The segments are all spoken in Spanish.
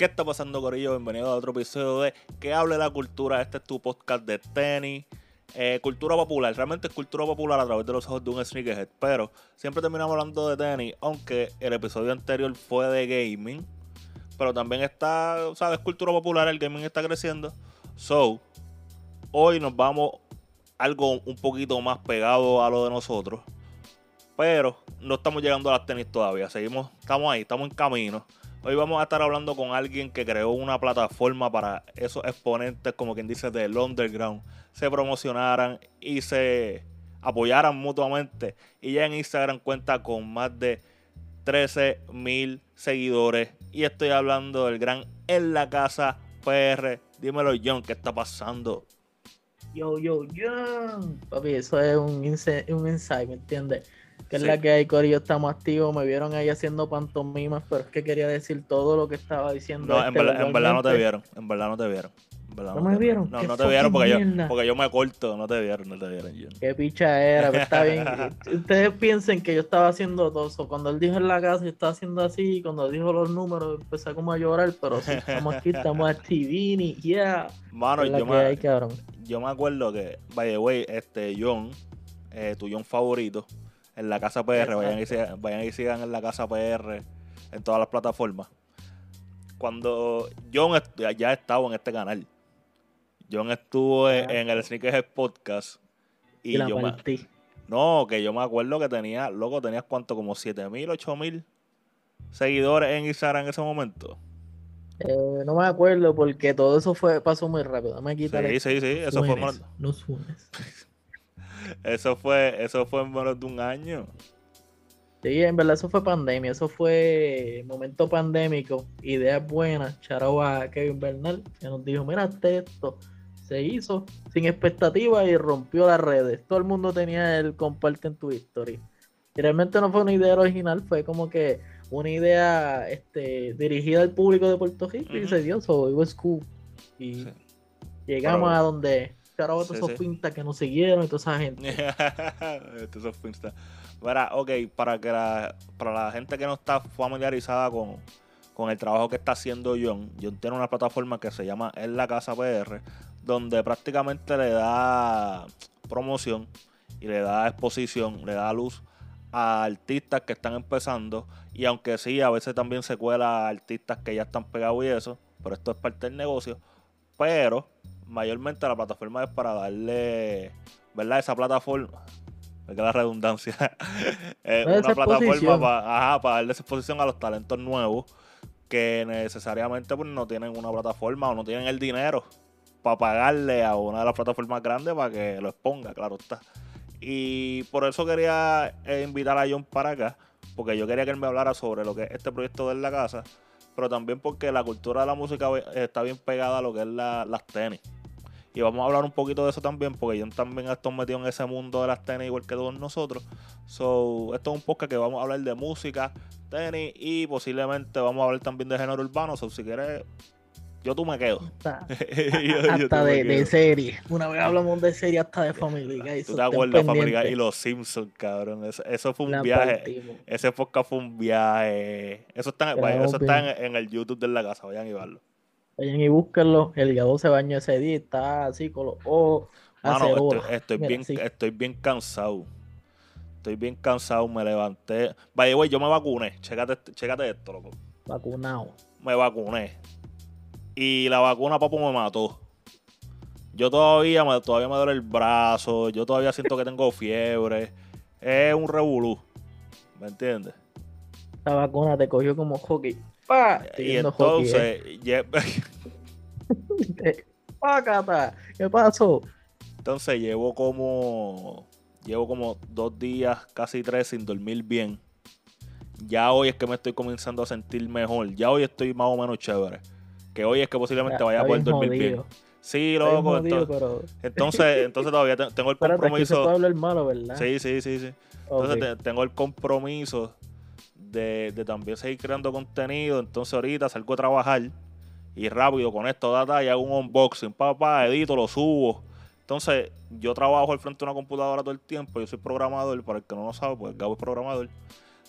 ¿Qué está pasando, Corillo? Bienvenido a otro episodio de Que hable la cultura. Este es tu podcast de tenis. eh, cultura popular, realmente es cultura popular a través de los ojos de un sneakerhead, pero siempre terminamos hablando de tenis, aunque el episodio anterior fue de gaming, pero también está, ¿sabes? Cultura popular, el gaming está creciendo. So, hoy nos vamos algo un poquito más pegado a lo de nosotros, pero no estamos llegando a las tenis todavía, seguimos, estamos ahí, estamos en camino. Hoy vamos a estar hablando con alguien que creó una plataforma para esos exponentes, como quien dice, del underground, se promocionaran y se apoyaran mutuamente. Y ya en Instagram cuenta con más de 13 mil seguidores. Y estoy hablando del gran En la Casa PR. Dímelo, John, ¿qué está pasando? Yo, yo, yo. Papi, eso es un, un insight, ¿me entiendes? Que es Sí. la que hay, Corillo, estamos activos. Me vieron ahí haciendo pantomimas, pero es que quería decir todo lo que estaba diciendo. No, en este verdad, en verdad no te vieron. En verdad no te vieron. En verdad ¿No me te vieron? No, ¡Qué no te vieron porque yo, porque yo me corto. No te vieron, no te vieron, John. Qué picha era, pero está bien. Ustedes piensen que yo estaba haciendo todo eso. Cuando él dijo en la casa, yo estaba haciendo así. y Cuando dijo los números, empecé como a llorar. Pero sí, estamos aquí, estamos activini. Yeah. Mano, yo me, hay, yo me acuerdo que, by the way, este John, eh, tu John favorito, en la casa PR, vayan y, sigan, vayan y sigan en la casa PR en todas las plataformas. Cuando John ya estaba en este canal, John estuvo en, en el Sneakerhead Podcast Y, y, la yo me, partí. no, que yo me acuerdo que tenía, loco, tenías cuánto, como 7000, 8000 seguidores en Instagram en ese momento. Eh, no me acuerdo porque todo eso fue pasó muy rápido. Dame quitar Sí, sí, sí, eso fue, menos- No. eso fue, eso fue en menos de un año. Sí, en verdad eso fue pandemia, eso fue momento pandémico, ideas buenas, charao a Kevin Bernal, que nos dijo, mira esto, se hizo sin expectativa y rompió las redes, todo el mundo tenía el comparte en tu historia. Y realmente no fue una idea original, fue como que una idea este, dirigida al público de Puerto Rico y Ujú. se dio, so it was cool. Y Sí. llegamos Pero- a donde, charao a todos Sí, esos sí. que nos siguieron y toda esa gente. Esto es Finsta. Verá, ok, para que la, para la gente que no está familiarizada con, con el trabajo que está haciendo John, John tiene una plataforma que se llama En la Casa PR, donde prácticamente le da promoción y le da exposición, le da luz a artistas que están empezando y aunque sí, a veces también se cuela a artistas que ya están pegados y eso, pero esto es parte del negocio, pero mayormente la plataforma es para darle, ¿verdad? Esa plataforma, que la redundancia, Darle una plataforma para, para darle esa exposición a los talentos nuevos que necesariamente pues, no tienen una plataforma o no tienen el dinero para pagarle a una de las plataformas grandes para que lo exponga, claro está. Y por eso quería eh, invitar a John para acá, porque yo quería que él me hablara sobre lo que es este proyecto de la casa, pero también porque la cultura de la música eh, está bien pegada a lo que es la- las tenis. Y vamos a hablar un poquito de eso también, porque yo también estoy metido en ese mundo de las tenis igual que todos nosotros. So, esto es un podcast que vamos a hablar de música, tenis y posiblemente vamos a hablar también de género urbano. So, si quieres, yo tú me quedo. Hasta, Yo- yo tú hasta me de, de quedo. serie. Una vez hablamos de serie hasta de Family Guy. ¿Tú te acuerdas, familia? Y los Simpsons, cabrón. Eso, eso fue un La viaje. partimos. Ese podcast fue un viaje. Eso está, Grabamos vaya, eso está bien. en, en el YouTube de la casa. Vayan y verlo. Vayan y búsquenlo. El gado se bañó ese día está así con los ojos Mano, estoy, acerola. estoy Mira, bien, sí. estoy bien cansado. Estoy bien cansado. Me levanté. Vaya, güey, yo me vacuné. Chécate, chécate esto, loco. Vacunado. Me vacuné. Y la vacuna, papo, me mató. Yo todavía me, todavía me duele el brazo. Yo todavía siento que tengo fiebre. Es un revolú. ¿Me entiendes? La vacuna te cogió como hockey. Y viendo hockey, eh. entonces, lle- ¡Pácata! ¿Qué pasó? entonces llevo como llevo como dos días, casi tres sin dormir bien. Ya hoy es que me estoy comenzando a sentir mejor. Ya hoy estoy más o menos chévere. Que hoy es que posiblemente vaya a poder dormir bien. Sí, loco. jodido, Entonces, pero... entonces, entonces todavía te- tengo el Espérate, compromiso. Sí, sí, sí, sí. Entonces te- tengo el compromiso de, de también seguir creando contenido. Entonces ahorita salgo a trabajar y rápido con esto data y hago un unboxing, papá, edito, lo subo. Entonces yo trabajo al frente de una computadora todo el tiempo. Yo soy programador, para el que no lo sabe, pues Gabo es programador.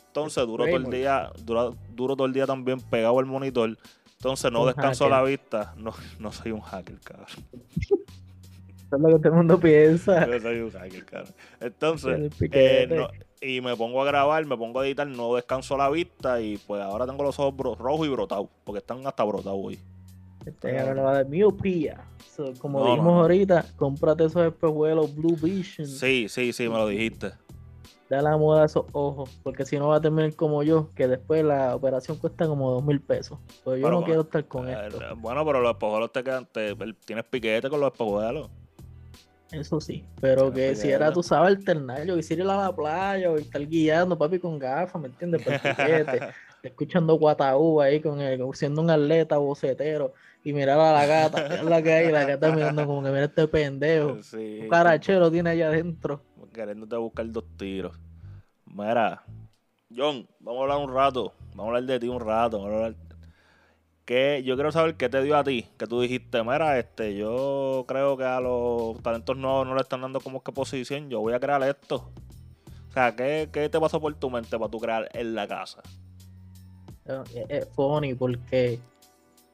Entonces duro todo el día, duro, duro todo el día también pegado al monitor Entonces no Un descanso hacker. la vista. No, no soy un hacker, cabrón. Eso es lo que todo el mundo piensa. Yo soy un hacker, cabrón. Entonces, eh, no- y me pongo a grabar, me pongo a editar, no descanso la vista y pues ahora tengo los ojos rojos y brotados, porque están hasta brotados hoy. Este cabrón le va a dar miopía. So, como No, dijimos no, ahorita, cómprate esos espejuelos Blue Vision. Sí, sí, sí, me lo dijiste. Da la moda a esos ojos, porque si no va a terminar como yo, que después la operación cuesta como dos mil pesos. Pues yo Pero, no quiero estar con Eh, esto. bueno, pero los espejuelos te quedan, te- tienes piquete con los espejuelos. Eso sí, pero Pero que si era, tú sabes, alternar, yo quisiera ir a la playa o estar guiando, papi, con gafas, ¿me entiendes? Escuchando Guataú ahí con él, siendo un atleta bocetero y mirar a la gata, mirar la que hay, la gata mirando como que mira este pendejo. Sí, Un carachero tiene allá adentro. queriéndote buscar dos tiros. Mira, John, vamos a hablar un rato. Vamos a hablar de ti un rato. Vamos a hablar... ¿Qué? Yo quiero saber qué te dio a ti. Que tú dijiste, mira, este, yo creo que a los talentos nuevos no le están dando como que posición. Yo voy a crear esto. O sea, ¿qué, qué te pasó por tu mente para tú crear en la casa? Es, es funny porque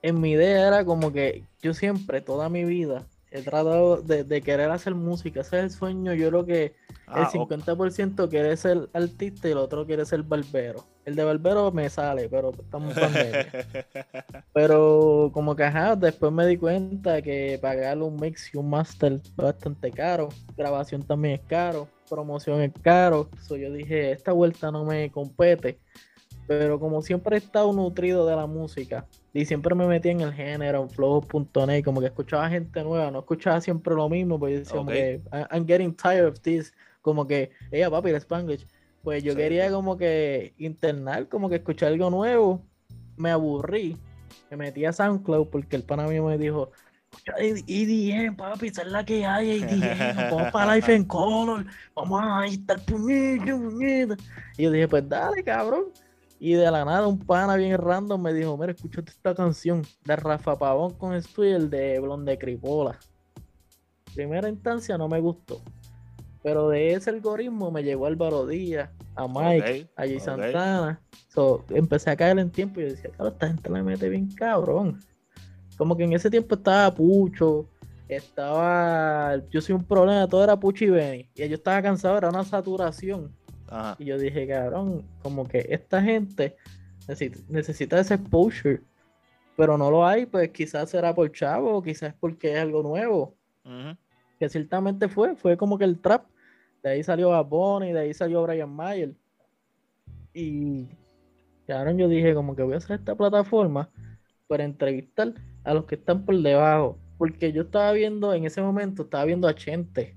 en mi idea era como que yo siempre, toda mi vida, he tratado de, de querer hacer música. Ese es el sueño. Yo creo que Ah, el ok. 50% quiere ser artista y el otro quiere ser barbero. El de barbero me sale, pero estamos. Pero como que ajá, después me di cuenta que pagar un mix y un master es bastante caro. Grabación también es caro. Promoción es caro. So yo dije, esta vuelta no me compete. Pero como siempre he estado nutrido de la música y siempre me metí en el género, en flow.net, como que escuchaba gente nueva, no escuchaba siempre lo mismo, pues yo decía como Ok. que "I- I'm getting tired of this, como que, ella papi, el Spanglish. Pues yo Sí. quería como que internar, como que escuchar algo nuevo. Me aburrí. Me metí a SoundCloud porque el pana mío me dijo, escucha EDM, papi, esa es la que hay, EDM, vamos para Life en Color, vamos a estar puñeta, puñeta. Y yo dije, pues dale, cabrón. Y de la nada un pana bien random me dijo, mira, escúchate esta canción de Rafa Pavón con esto y el de Blonde Cripola. Primera instancia no me gustó. Pero de ese algoritmo me llegó Álvaro Díaz, a Mike, a ok. Santana. So, empecé a caer en tiempo y yo decía, claro, esta gente le mete bien cabrón. Como que en ese tiempo estaba Pucho, estaba. Yo soy un problema, todo era Pucho y Benny. Y yo estaba cansado, era una saturación. Ajá. Y yo dije, cabrón, como que esta gente necesita, necesita ese exposure. Pero no lo hay, pues quizás será por chavo, quizás porque es algo nuevo. Que ciertamente fue, fue como que el trap. De ahí salió Bad Bunny, de ahí salió Brian Mayer. Y cabrón, yo dije como que voy a hacer esta plataforma para entrevistar a los que están por debajo. Porque yo estaba viendo, en ese momento, estaba viendo a Chente.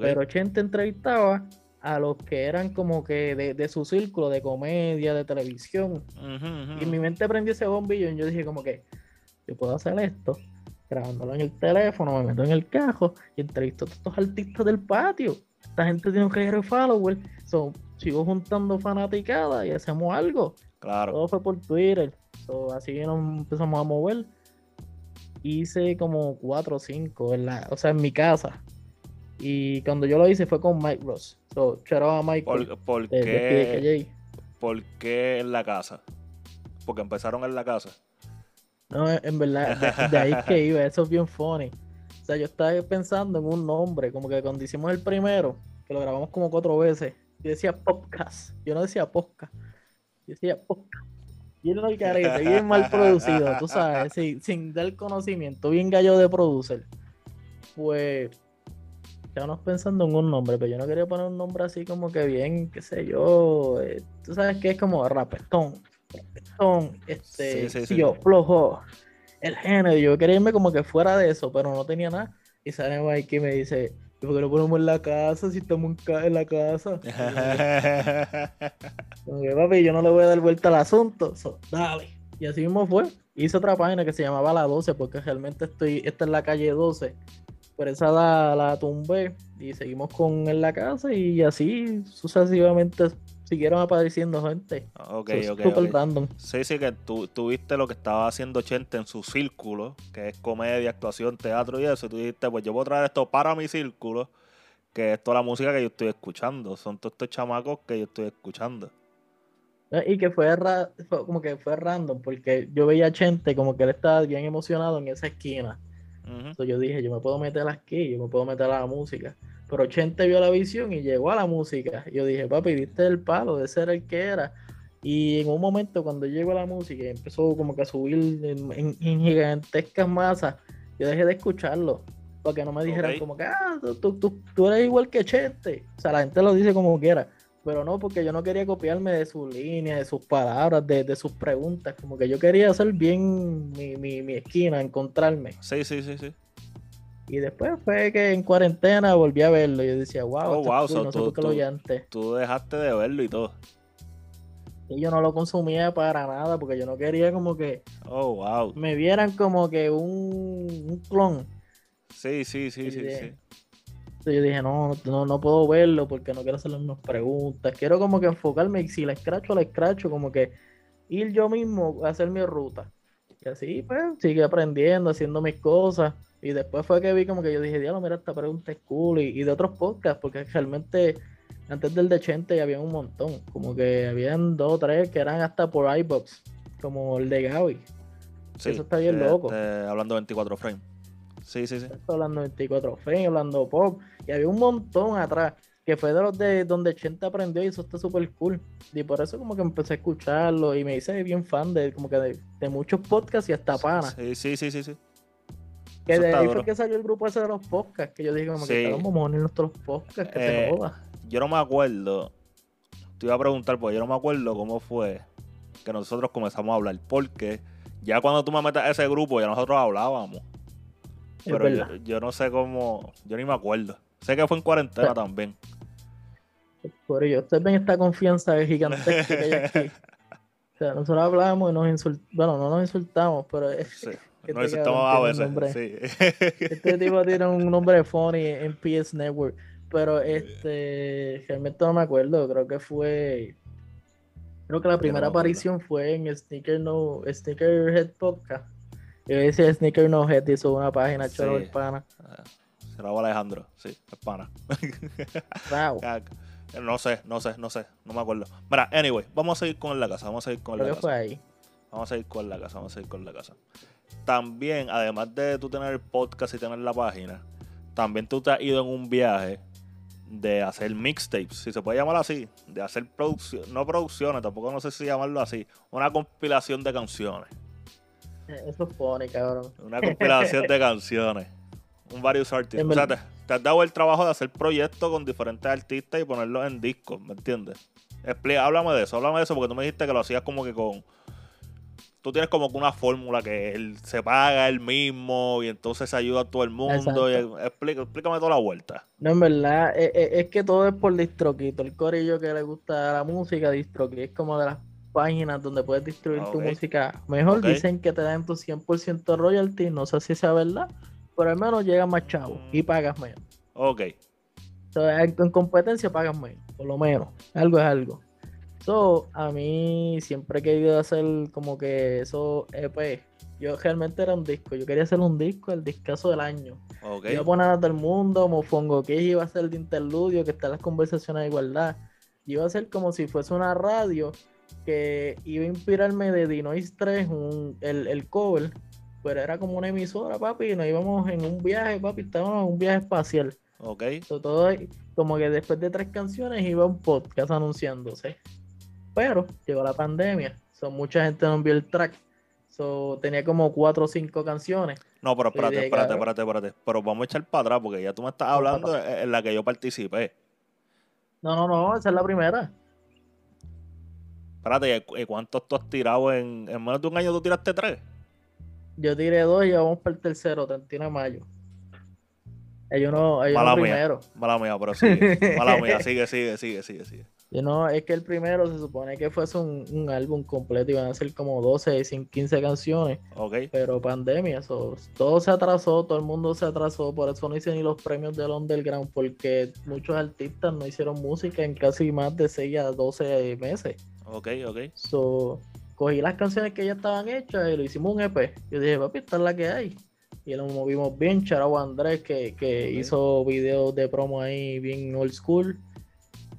Pero Chente entrevistaba a los que eran como que de, de su círculo de comedia, de televisión. Y mi mente prendió ese bombillo y yo dije como que yo puedo hacer esto, grabándolo en el teléfono, me meto en el cajo y entrevisto a estos artistas del patio. Esta gente tiene un reguero de followers. So, sigo juntando fanaticadas y hacemos algo. Claro. Todo fue por Twitter. So, así nos empezamos a mover. Hice como cuatro o cinco, en la, o sea, en mi casa. Y cuando yo lo hice fue con Mike Ross. So, shout out a Michael ¿Por, por de, de qué, PDKJ. ¿Por qué en la casa? Porque empezaron en la casa. No, en verdad, de, de ahí es que iba, eso es bien funny. O sea, yo estaba pensando en un nombre, como que cuando hicimos el primero, que lo grabamos como cuatro veces, yo decía podcast, yo no decía podcast, yo decía podcast. Y era el carete, bien mal producido, tú sabes, sin, sin dar conocimiento, bien gallo de producer. Pues, estábamos pensando en un nombre, pero yo no quería poner un nombre así como que bien, qué sé yo, eh, tú sabes que es como rapetón, rapetón, este, Sí, sí, flojo, el género, yo quería irme como que fuera de eso, pero no tenía nada. Y sale Mike y me dice, ¿y por qué no ponemos en la casa si estamos en, la casa? Como que, papi, yo no le voy a dar vuelta al asunto, so, dale. Y así mismo fue. Hice otra página que se llamaba La 12, porque realmente estoy, esta es la calle 12. Por esa la, la tumbé y seguimos con en la casa y así sucesivamente siguieron apareciendo gente. ok, So, ok, super ok. random. Sí, sí, que tú, tú viste lo que estaba haciendo Chente en su círculo, que es comedia, actuación, teatro y eso, y tú dijiste, pues yo voy a traer esto para mi círculo, que es toda la música que yo estoy escuchando, son todos estos chamacos que yo estoy escuchando. Y que fue, como que fue random, porque yo veía a Chente como que él estaba bien emocionado en esa esquina. Entonces yo dije, yo me puedo meter aquí, yo me puedo meter a la música. Pero Chente vio la visión y llegó a la música. Yo dije, papi, diste el palo de ser el que era. Y en un momento cuando llegó a la música y empezó como que a subir en, gigantescas masas, yo dejé de escucharlo. Para que no me dijeran como que, ah, tú, tú, tú, eres igual que Chente. O sea, la gente lo dice como quiera. Pero no, porque yo no quería copiarme de su línea, de sus palabras, de, sus preguntas. Como que yo quería hacer bien mi, mi, mi esquina, encontrarme. Sí, sí, sí, sí. Y después fue que en cuarentena volví a verlo. Y yo decía, wow, oh, wow no sé por qué lo vi antes. Tú dejaste de verlo y todo. Y yo no lo consumía para nada porque yo no quería como que oh, wow. me vieran como que un, un clon. Sí, sí, sí, sí, sí. Yo dije, no, no, no puedo verlo porque no quiero hacerle unas preguntas. Quiero como que enfocarme y si la escracho, la escracho, como que ir yo mismo a hacer mi ruta. Y así, pues, sigue aprendiendo, haciendo mis cosas. Y después fue que vi como que yo dije, diablo, mira, esta pregunta es cool. Y, de otros podcasts, porque realmente antes del de Chente había un montón. Como que habían dos o tres que eran hasta por iBox, como el de Gaby. Sí, Eso está bien loco. Este, hablando 24 frames. Sí, sí, sí. hablando 24 frames, hablando pop. Y había un montón atrás que fue de los de donde Chente aprendió y eso está súper cool. Y por eso como que empecé a escucharlo y me hice bien fan de como que de, muchos podcasts y hasta pana. Sí, sí, sí, sí, sí. Que de ahí fue que salió el grupo ese de los podcasts, que yo dije como que vamos a nuestros podcasts, que se eh, joda. Yo no me acuerdo, te iba a preguntar, porque yo no me acuerdo cómo fue que nosotros comenzamos a hablar, porque ya cuando tú me metes a ese grupo, ya nosotros hablábamos. Pero yo, no sé cómo, yo ni me acuerdo. Sé que fue en cuarentena también. Por ello, ustedes ven esta confianza gigantesca que hay aquí. O sea, nosotros hablamos y nos insultamos, bueno, no nos insultamos, pero es, no necesitamos a veces. Sí. Este tipo tiene un nombre funny en PS Network. Pero este, realmente no me acuerdo. Creo que fue. Creo que la primera aparición fue en Sneaker No, Sneaker Podcast. Yo decía Sneaker No Head hizo una página sí. choro pana. Ah, se Alejandro, sí, es pana. No sé, no sé, no sé, no me acuerdo. Mira, anyway, vamos a seguir con la casa, vamos a seguir con la casa. fue ahí. Vamos a ir con la casa, vamos a ir con la casa también, además de tú tener el podcast y tener la página, también tú te has ido en un viaje de hacer mixtapes, si se puede llamar así, de hacer producción, no producciones, tampoco no sé si llamarlo así, una compilación de canciones. Eso pone, cabrón. Una compilación de canciones. Un varios artistas. O sea, te, te, has dado el trabajo de hacer proyectos con diferentes artistas y ponerlos en discos, ¿me entiendes? Explica, háblame de eso, háblame de eso porque tú me dijiste que lo hacías como que con tú tienes como que una fórmula que él se paga él mismo y entonces ayuda a todo el mundo. explícame toda la vuelta. No, en verdad, es, e, es, que todo es por Distroquito. El corillo que le gusta la música, Distroquito es como de las páginas donde puedes distribuir tu música. Mejor dicen que te dan tu 100% royalty, no sé si sea verdad, pero al menos llega más chavo y pagas menos. Ok. Entonces, en competencia pagas menos, por lo menos. Algo es algo a mí siempre he querido hacer como que eso EP. Yo realmente era un disco. Yo quería hacer un disco, el discazo del año. Okay. Iba a poner a todo el mundo, Mofongo que iba a ser el de interludio, que está en las conversaciones de igualdad. Iba a ser como si fuese una radio que iba a inspirarme de Dinois 3, el, el cover. Pero era como una emisora, papi, y nos íbamos en un viaje, papi, estábamos en un viaje espacial. Ok. todo como que después de tres canciones iba un podcast anunciándose. Pero llegó la pandemia, so, mucha gente no vio el track. So, tenía como cuatro o cinco canciones. No, pero espérate, espérate, espérate, espérate. Pero vamos a echar para atrás porque ya tú me estás hablando en la que yo participé. No, no, no, esa es la primera. Espérate, ¿y cuántos tú has tirado en, en menos de un año? ¿Tú tiraste tres? Yo tiré dos y vamos para el tercero, 31 de mayo. Ellos no, ellos mala no primero. Mala mía, pero sigue. mala mía, sigue, sigue, sigue, sigue, sigue. Y no, es que el primero se supone que fuese un, álbum completo, iban a ser como 12, 15 canciones. Pero pandemia, todo se atrasó, todo el mundo se atrasó, por eso no hice ni los premios del underground, porque muchos artistas no hicieron música en casi más de 6 a 12 meses. Ok, ok. So, cogí las canciones que ya estaban hechas y lo hicimos un EP. Yo dije, papi, esta es la que hay. Y lo movimos bien. Charao Andrés, que, que hizo videos de promo ahí bien old school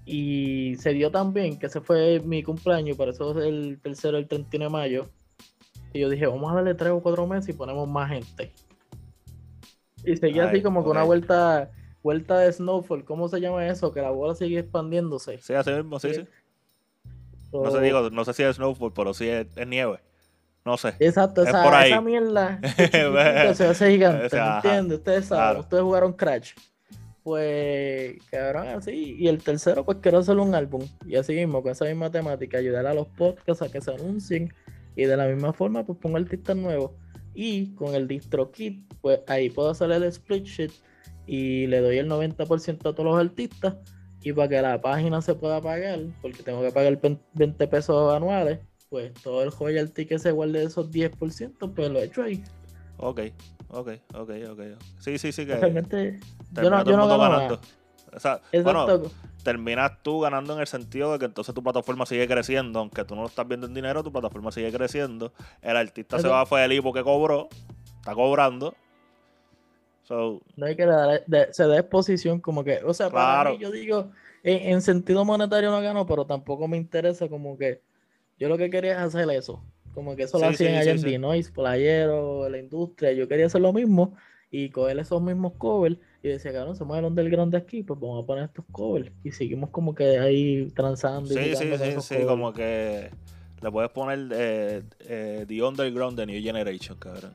Y se dio también, que ese fue mi cumpleaños, por eso es el tercero, el 31 de mayo. Y yo dije, vamos a darle tres o cuatro meses y ponemos más gente. Y seguía Ay, así como con una vuelta, vuelta de snowfall. ¿Cómo se llama eso? Que la bola sigue expandiéndose. Sí, así mismo, sí, sí. No sé, digo, no sé si es snowfall, pero sí es, es nieve. No sé. Exacto, Es esa, por ahí. esa mierda se hace gigante, O sea, ¿me ajá, entiendes? Ustedes saben, claro. ustedes jugaron Crash. Pues, cabrón, así. Y el tercero, pues quiero hacer un álbum. Y así mismo, con esa misma temática, ayudar a los podcasts a que se anuncien. Y de la misma forma, pues pongo artistas nuevos. Y con el DistroKit, pues ahí puedo hacer el split sheet y le doy el 90% a todos los artistas. Y para que la página se pueda pagar, porque tengo que pagar 20 pesos anuales, pues todo el royalty que se guarde de esos 10%, pues lo he hecho ahí. Ok, ok, ok, ok. Sí, sí, sí, que Realmente, yo no, yo no gano ganando. nada. O sea, bueno, terminas tú ganando en el sentido de que entonces tu plataforma sigue creciendo, aunque tú no lo estás viendo en dinero, tu plataforma sigue creciendo. El artista se va feliz porque cobró, está cobrando. So, No hay que dar, de- se da exposición como que, o sea, para mí yo digo, en, en sentido monetario no gano, pero tampoco me interesa como que yo lo que quería es hacer eso, como que eso lo Sí, hacían sí, allá sí, en sí. Dinois, Playero, la industria, yo quería hacer lo mismo y coger esos mismos covers y decía, cabrón, somos el underground de aquí, pues vamos a poner estos covers y seguimos como que ahí transando y sí, sí, con sí, sí, covers. como que le puedes poner eh, eh, The Underground de New Generation, cabrón.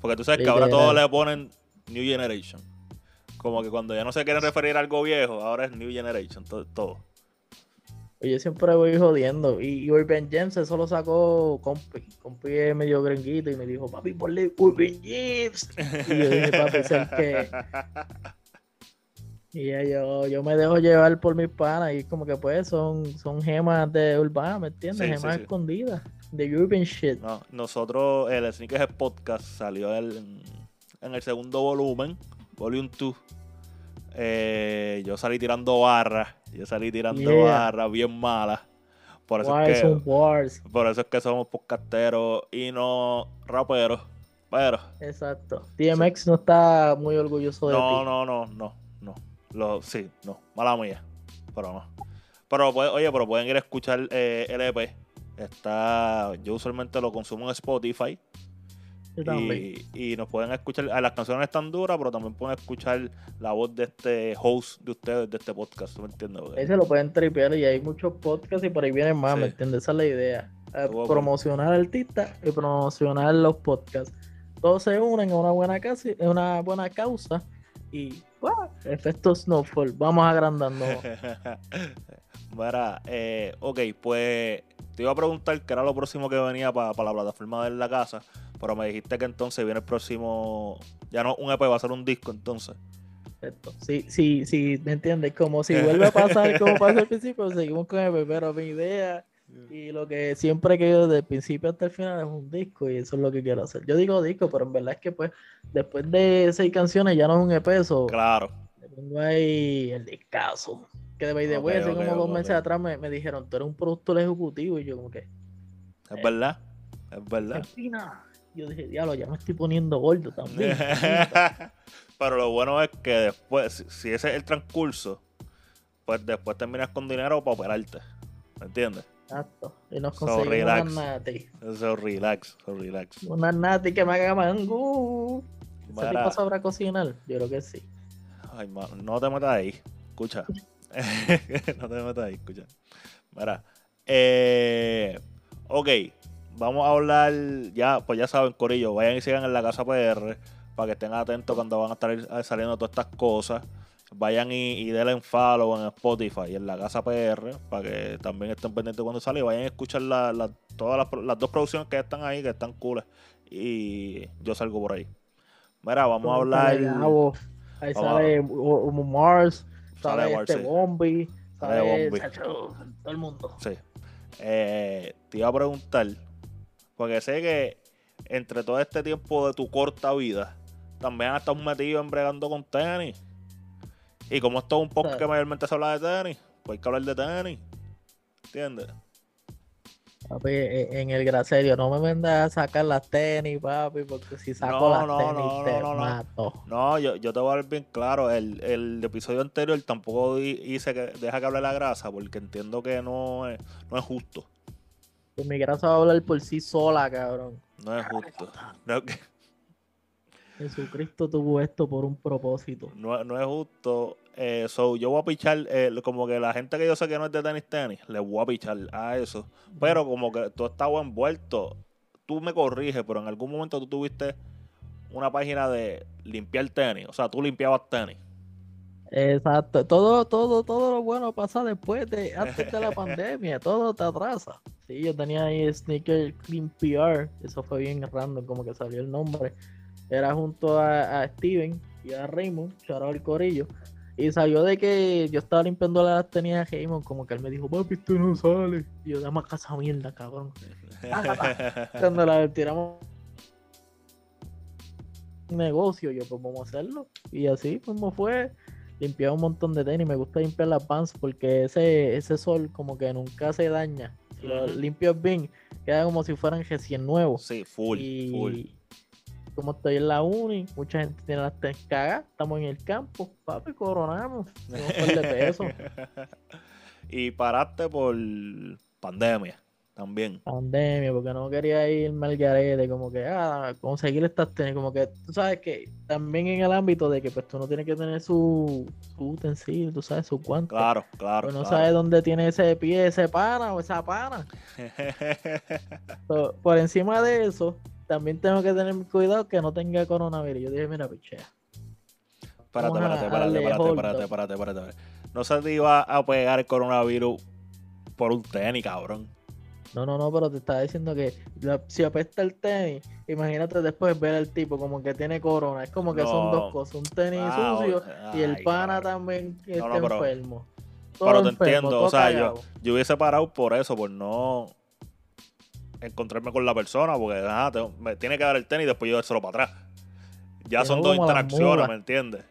Porque tú sabes que ahora todos le ponen New Generation. Como que cuando ya no se quieren referir a algo viejo, ahora es New Generation, todo. todo. Yo siempre voy jodiendo. Y, Urban Gems, eso lo sacó compi. Compi es medio gringuito y me dijo, papi, ponle Urban Gems. Y yo dije, papi, es el que. Y yo, yo me dejo llevar por mis panas. Y como que pues son, son gemas de urbana, ¿me entiendes? Sí, sí, gemas sí. escondidas. De Urban shit. No, nosotros, el Sneakers Podcast salió el- en el segundo volumen, Volume 2. Eh, yo salí tirando barras, yo salí tirando Yeah. barras bien malas. Por eso, es que, Wars. por eso es que somos podcasteros y no raperos. Pero, Exacto. DMX no está muy orgulloso de no, ti. no, no, no, no. Lo, sí, no, mala mía. Pero no. Pero, pues, oye, pero pueden ir a escuchar eh, el EP. Está, yo usualmente lo consumo en Spotify. Y, y nos pueden escuchar, ah, las canciones están duras, pero también pueden escuchar la voz de este host de ustedes, de este podcast, ¿tú ¿me entiendes? Porque- Ahí se lo pueden tripear y hay muchos podcasts y por ahí vienen más, Sí. ¿me entiendes? Esa es la idea. Estuvo promocionar artistas y promocionar los podcasts. Todos se unen en una buena causa, en una buena causa y ¡guau! efecto Snowfall. Vamos agrandando. Mira, eh, ok, pues te iba a preguntar qué era lo próximo que venía para la plataforma de la casa, pero me dijiste que entonces viene el próximo, ya no un EP, va a ser un disco entonces. Perfecto. Sí, sí, sí, ¿me entiendes? Como si vuelve a pasar como pasó al principio, seguimos con el pero mi idea y lo que siempre he querido desde el principio hasta el final es un disco y eso es lo que quiero hacer. Yo digo disco, pero en verdad es que pues después de seis canciones ya no es un EP, eso Claro. le pongo ahí el discazo. Que de by the way, hace como dos meses atrás me, me dijeron, tú eres un productor ejecutivo y yo como que, Es verdad, es verdad. Yo dije, diablo, ya me estoy poniendo gordo también. Pero lo bueno es que después, si- ese es el transcurso, pues después terminas con dinero para operarte. ¿Me entiendes? Exacto. Y nos So, conseguimos unas nati. Eso relax, so relax. Unas nati que me hagan mango. ¿Ese tipo sabrá cocinar? Yo creo que sí. ay, mano, no te metas ahí. Escucha. no te metas ahí, escucha. Mira. Eh, ok. Vamos a hablar. Ya, pues ya saben, Corillo. Vayan y sigan en la casa PR. Para que estén atentos cuando van a estar saliendo todas estas cosas. Vayan y, y denle en follow en Spotify y en la casa PR. Para que también estén pendientes cuando sale. Y vayan a escuchar la- la- todas las, dos producciones que están ahí, que están cool. Y yo salgo por ahí. Mira, vamos a hablar. Ahí Vamos sale Mars, Sale sale este sí. Bombi, Sale sale Bombi. Todo el mundo. Sí. Eh, te iba a preguntar, porque sé que entre todo este tiempo de tu corta vida, también has estado metido en bregando con tenis. Y como esto es un podcast Sí. que mayormente se habla de tenis, pues hay que hablar de tenis. ¿Entiendes? Papi, en el graserio, no me vendas a sacar las tenis, papi, porque si saco No, las no, tenis no, te mato. No, yo, yo te voy a dar bien claro. El, el episodio anterior tampoco hice que deja que hable la grasa porque entiendo que no es, no es justo. Pues mi grasa va a hablar por sí sola, cabrón. No es justo. No, que- Jesucristo tuvo esto por un propósito. no, no es justo. Eh, so, yo voy a pichar, eh, como que la gente que yo sé que no es de tenis tenis, le voy a pichar a eso. Pero como que tú estabas envuelto, tú me corriges, pero en algún momento tú tuviste una página de limpiar tenis. O sea, tú limpiabas tenis. Exacto. Todo, todo, todo lo bueno pasa después de, antes de la pandemia. Todo te atrasa. Sí, yo tenía ahí Sneaker Clean PR. Eso fue bien random, como que salió el nombre. Era junto a, a Steven y a Raymond, shout el corillo. Y salió de que yo estaba limpiando las tenis a Raymond, como que él me dijo, papi, esto no sale. Y yo, dame acá esa mierda, cabrón. Cuando la tiramos negocio, yo pues vamos a hacerlo. Y así como fue, limpiaba un montón de tenis. Me gusta limpiar las pants porque ese, ese sol como que nunca se daña. Si lo Ujú. limpias bien, queda como si fueran recién nuevos. sí, full, y full. como estoy en la uni, mucha gente tiene las tenis cagadas, estamos en el campo, papi, coronamos. Un par de pesos. y paraste por pandemia también. pandemia, porque no quería irme al garete, como que, ah, conseguir estas tenis, como que, tú sabes que también en el ámbito de que pues tú no tienes que tener su, su utensilio, tú sabes, su guante. Claro, claro. Pues no claro. sabes dónde tiene ese pie, ese pana o esa pana. So, por encima de eso, también tengo que tener cuidado que no tenga coronavirus. Yo dije, mira, pichea. Espérate, espérate, espérate, espérate, espérate, espérate, espérate, espérate. No se te iba a pegar el coronavirus por un tenis, cabrón. No, no, no, pero te estaba diciendo que la- si apesta el tenis, imagínate después ver al tipo como que tiene corona. Es como que son dos cosas, un tenis Ah, sucio y el pana también está no, pero- enfermo. Todo Pero te enfermo, entiendo, o sea, yo, yo hubiese parado por eso, por no encontrarme con la persona, porque tengo- me tiene que dar el tenis y después yo dárselo para atrás. Ya Que son dos interacciones. ¿me entiendes?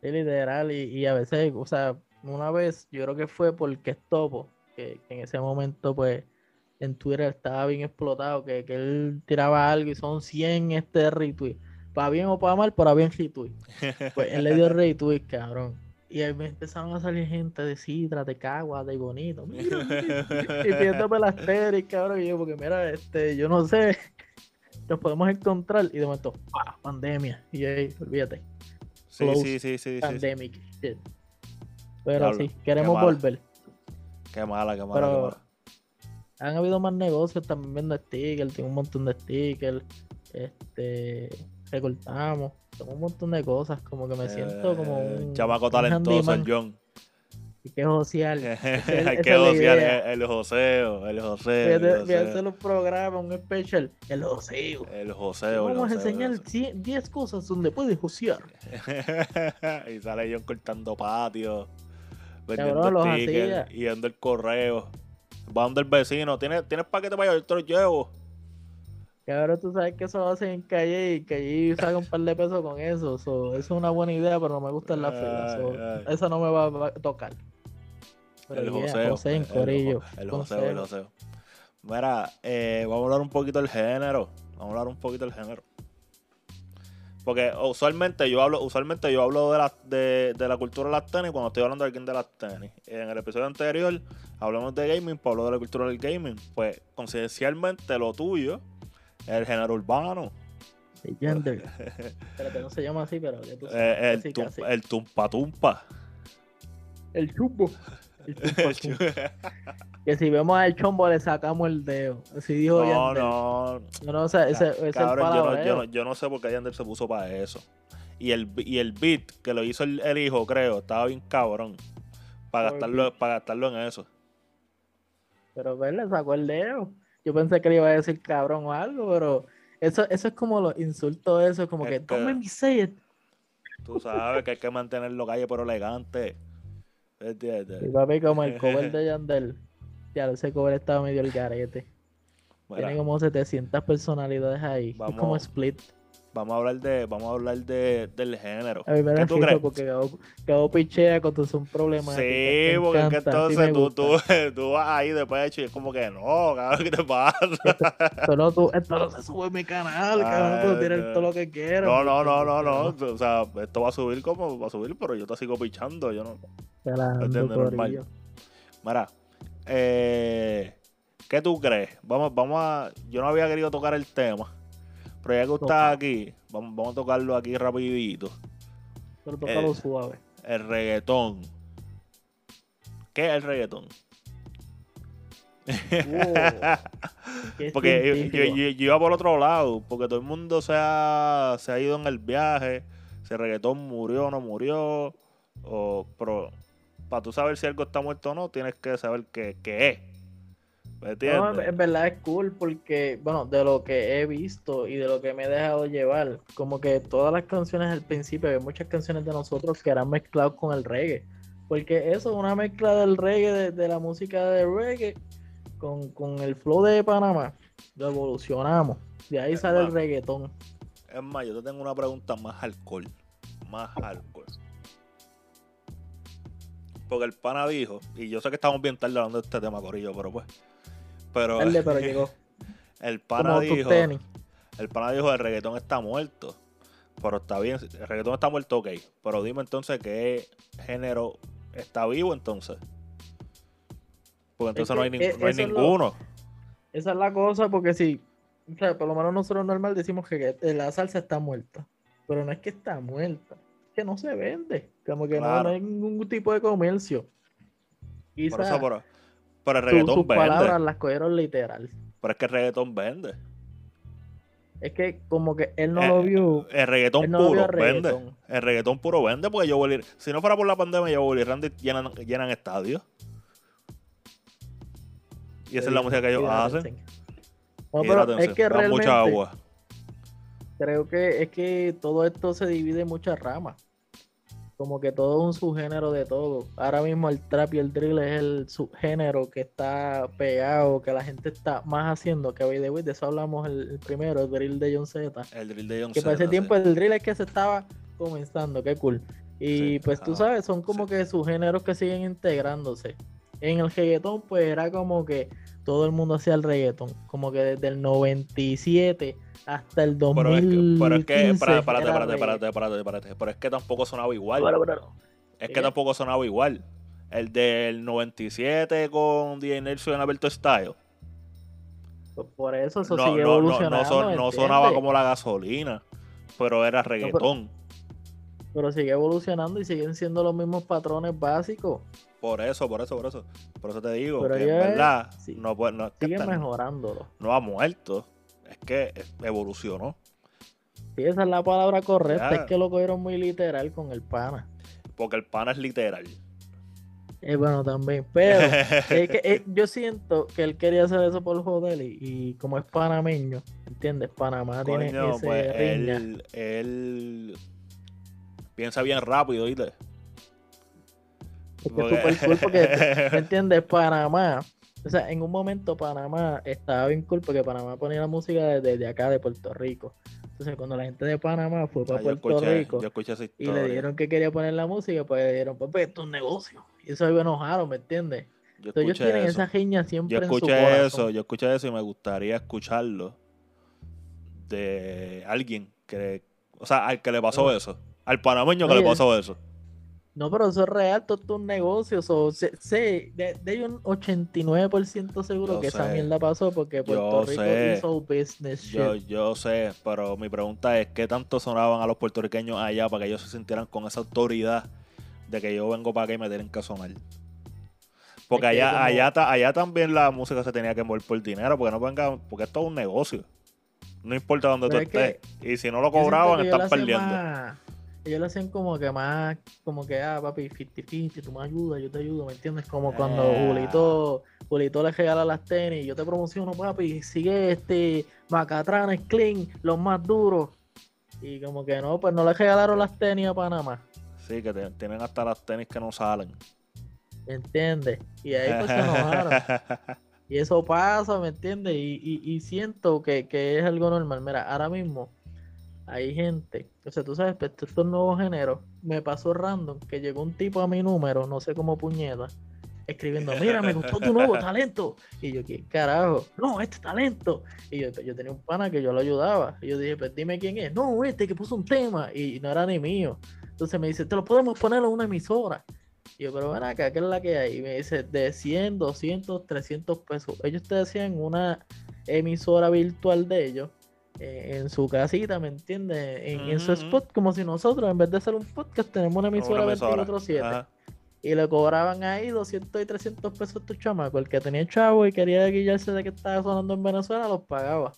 Sí, literal, y, y a veces, o sea, una vez yo creo que fue porque Estopo, que, que en ese momento pues en Twitter estaba bien explotado, que, que él tiraba algo y son 100 este retweet. Para bien o para mal, pero bien retweet. Pues él le dio retweet, cabrón. Y ahí me empezaron a salir gente de Sidra, de Cagua, de Bonito. Mira, mira, y pidiéndome las tenis, cabrón. Y yo, porque mira, este, yo no sé, nos podemos encontrar. Y de momento, ¡pah! pandemia. Y "Ey, olvídate Sí, Close sí, sí, sí, sí, sí. pandemic shit. Pero Diablo, sí, queremos volver. Qué mala, qué mala, Pero- qué mala. Han habido más negocios también viendo stickers, tengo un montón de stickers, este recortamos, tengo un montón de cosas, como que me siento como Eh, un chamaco un talentoso, el John. y que social. Hay que josear el, el joseo, el joseo, Voy a, el voy a joseo. hacer un programa, un special, el joseo. El joseo, Vamos a joseo, enseñar joseo. 100 10 cosas donde puedes josear. y sale John cortando patio, Cabrón, vendiendo los stickers hacía. y dando el correo. Va donde el vecino, ¿tienes, ¿tienes paquete para llevar? Yo te lo llevo. Que ahora tú sabes que eso lo hacen en calle y calle saca un par de pesos con eso. so, eso es una buena idea, pero no me gusta en la fila. so. Esa no me va a va a tocar. Pero el joseo. José en corillo. el joseo, el joseo. Mira, eh, vamos a hablar un poquito del género. Vamos a hablar un poquito del género. Porque usualmente yo hablo, usualmente yo hablo de la, de, de la cultura de las tenis cuando estoy hablando de alguien de las tenis. En el episodio anterior hablamos de gaming, pues hablo de la cultura del gaming. Pues coincidencialmente lo tuyo es el género urbano. El gender. Espérate, no se llama así, pero ya tú sabes, Eh, el, tum- el tumpa tumpa. El chumbo. El chumbo, chumbo. que si vemos al chombo le sacamos el dedo. Así dijo no, Yandel. no, No, no, sea, ese, ese Cabrón, yo no, yo, palabreo. no, yo no sé por qué Yandel se puso para eso. Y el, y el beat que lo hizo el, el hijo, creo, estaba bien cabrón. Para ¿Cuál gastarlo, para gastarlo en eso. Pero pues le sacó el dedo. Yo pensé que le iba a decir cabrón o algo, pero eso, eso es como los insultos, eso es como Es que, que- don't make me say it. Tú sabes que hay que mantenerlo calle pero elegante. Y ¿Entiendes? papi, como el cover de Yandel. Ya, ese cover estaba medio el garete. Mira, Tiene como 700 personalidades ahí. Es como. Split. Vamos a hablar de, vamos a hablar de, del género. A mí me ¿Qué tú crees? porque Gabo, Gabo pichea cuando son problemas. Sí, porque es que entonces tú, tú, tú vas ahí de pecho y es como que no, cabrón, ¿qué te pasa? Esto no, tú, esto no se sube en mi canal, cabrón, tú tienes todo lo que quieras. No, no, no, no, no. O sea, esto va a subir como va a subir, pero yo te sigo pichando. Yo no. Entiendo, normal. corillo. Mira, eh, ¿qué tú crees? Vamos, vamos a. Yo no había querido tocar el tema, pero ya que tú estás aquí, vamos, vamos a tocarlo aquí rapidito. Pero tócalo Eh. suave. El reggaetón. ¿Qué es el reggaetón? Porque yo, científico. yo- yo- yo iba por otro lado, porque todo el mundo se ha, se ha ido en el viaje, si el reggaetón murió o no murió, o, pero para tú saber si algo está muerto o no, tienes que saber qué, qué es. ¿Me No, entiendes? en- en verdad es cool porque, bueno, de lo que he visto y de lo que me he dejado llevar, como que todas las canciones al principio, hay muchas canciones de nosotros que eran mezclados con el reggae. Porque eso es una mezcla del reggae, de, de la música de reggae, con, con el flow de Panamá. Lo evolucionamos. De ahí Es sale el reggaetón. Es más, yo te tengo una pregunta más alcohol. Más alcohol. Porque el pana dijo, y yo sé que estamos bien tarde hablando de este tema, Corillo, pero pues. Pero Dale, pero llegó. el pana dijo, tenis. el pana dijo, el reggaetón está muerto. Pero está bien, el reggaetón está muerto, ok. Pero dime entonces qué género está vivo entonces. Porque entonces que, no hay, no es ninguno. Esa es la cosa, porque si, o sea, por lo menos nosotros normal decimos que la salsa está muerta, pero no es que está muerta, que no se vende, como que no- Claro. no, hay ningún tipo de comercio. Por Quizás eso, pero, pero el reggaetón sus vende. palabras las cogieron literal. Pero es que el reggaetón vende. Es que como que él no Eh, lo vio. El reggaetón no puro vende. El reggaetón puro vende porque yo Willy, si no fuera por la pandemia, yo Willy y Randy llenan, llenan estadios. Y esa es la música que ellos hacen. No, pero es que realmente mucha agua. creo que es que todo esto se divide en muchas ramas. Como que todo es un subgénero de todo. Ahora mismo el trap y el drill es el subgénero que está pegado, que la gente está más haciendo. Que hoy de eso hablamos el, el primero, el drill de John Z. El drill de John Que para ese tiempo el drill es que se estaba comenzando, qué cool. Y Sí, pues tú sabes, son como sí. que subgéneros que siguen integrándose. En el reggaetón, pues era como que todo el mundo hacía el reggaetón. Como que desde el 97 hasta el Pero es 2015. que, pero es que, espérate, espérate, era espérate, reggae. espérate, espérate, espérate. Pero es que tampoco sonaba igual. Es que ¿Qué? tampoco sonaba igual. El del 97 con DJ Nelson en Alberto Style. pues por eso eso No, sigue no, no, evolucionando. no, son- no sonaba como la gasolina. Pero era reggaetón. Pero sigue evolucionando y siguen siendo los mismos patrones básicos. Por eso, por eso, por eso. Por eso te digo Pero que en verdad sí, no, puede- no es que Siguen está- mejorándolo. no ha muerto. Es que evolucionó. Sí, esa es la palabra correcta. Ya. Es que lo cogieron muy literal con el pana. Porque el pana es literal. Eh, bueno, también. Pero es que, eh, yo siento que él quería hacer eso por joder y, y como es panameño, ¿entiendes? Panamá tiene ese pues riña. él, él piensa bien rápido, ¿oíste? Es que súper cool porque, ¿me entiendes? Panamá. O sea, en un momento Panamá estaba bien cool porque Panamá ponía la música desde, acá de Puerto Rico. Entonces, cuando la gente de Panamá fue para Ah, Puerto escuché, Rico y le dijeron que quería poner la música, pues le dijeron, pues esto es un negocio. Y eso se enojaron, ¿me entiendes? yo Entonces, ellos tienen eso. esa riña siempre Yo en su escuché corazón. eso, yo escuché eso y me gustaría escucharlo de alguien que, o sea, al que le pasó No. eso, al panameño que Oye, le pasó eso. No, pero eso es real, todo es un negocio. so, sé, sé, de, de un 89% seguro Yo que esa mierda pasó porque Puerto Rico sé. hizo business Yo, shit. yo sé, pero mi pregunta es, ¿qué tanto sonaban a los puertorriqueños allá para que ellos se sintieran con esa autoridad de que yo vengo para acá y me tienen que sonar? Porque Es allá, como- allá, allá también la música se tenía que mover por dinero, porque no venga, porque esto es un negocio. No importa dónde Pero tú es estés. Y si no lo cobraban, hacen perdiendo. más- ellos lo hacen como que más, como que, ah, papi, 50-50, tú me ayudas, yo te ayudo, ¿me entiendes? Como cuando Ah. Julito, Julito le regala las tenis, yo te promociono, papi, sigue este, Macatranes, Clean, los más duros. Y como que no, pues no le regalaron las tenis a Panamá. Sí, que te- tienen hasta las tenis que no salen. ¿Me entiendes? Y ahí pues se enojaron. Y eso pasa, ¿me entiendes? Y, y- y siento que, que es algo normal. Mira, ahora mismo hay gente, o sea, tú sabes, pues, estos nuevos géneros, me pasó random que llegó un tipo a mi número, no sé cómo puñeta, escribiendo, mira, me gustó tu nuevo talento. Y yo, ¿qué carajo? No, este talento. Y yo, yo tenía un pana que yo lo ayudaba. Y yo dije, pues dime quién es. No, este que puso un tema. Y no era ni mío. Entonces me dice, te lo podemos poner en una emisora. Y yo, pero ven acá, ¿qué es la que hay? Y me dice, de 100, 200, 300 pesos. Ellos te decían una emisora virtual de ellos en su casita, ¿me entiendes? En, su spot, como si nosotros, en vez de hacer un podcast, tenemos una emisora, 24-7. Y le cobraban ahí 200 y 300 pesos a tu chamaco. El que tenía chavo y quería guillarse de que estaba sonando en Venezuela, los pagaba.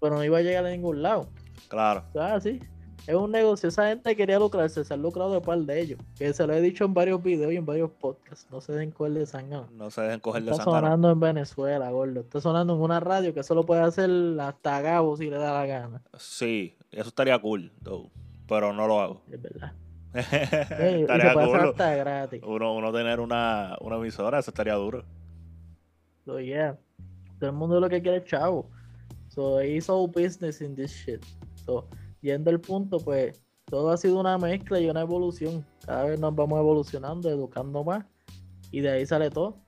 Pero no iba a llegar a ningún lado. Claro. O sea, sí. Es un negocio. Esa gente quería lucrarse, se ha lucrado de par de ellos. Que se lo he dicho en varios videos y en varios podcasts. No se dejen coger de sangre. No se dejen coger de sangre. Está sonando en Venezuela, gordo. Está sonando en una radio que solo puede hacer hasta Gabo si le da la gana. Sí, eso estaría cool, pero no lo hago. Es verdad. estaría cool. gratis. Uno, uno tener una, una emisora, eso estaría duro. So, yeah. Todo el mundo lo que quiere es chavo. So, it's all business in this shit. So, yendo al punto, pues, todo ha sido una mezcla y una evolución. Cada vez nos vamos evolucionando, educando más. Y de ahí sale todo.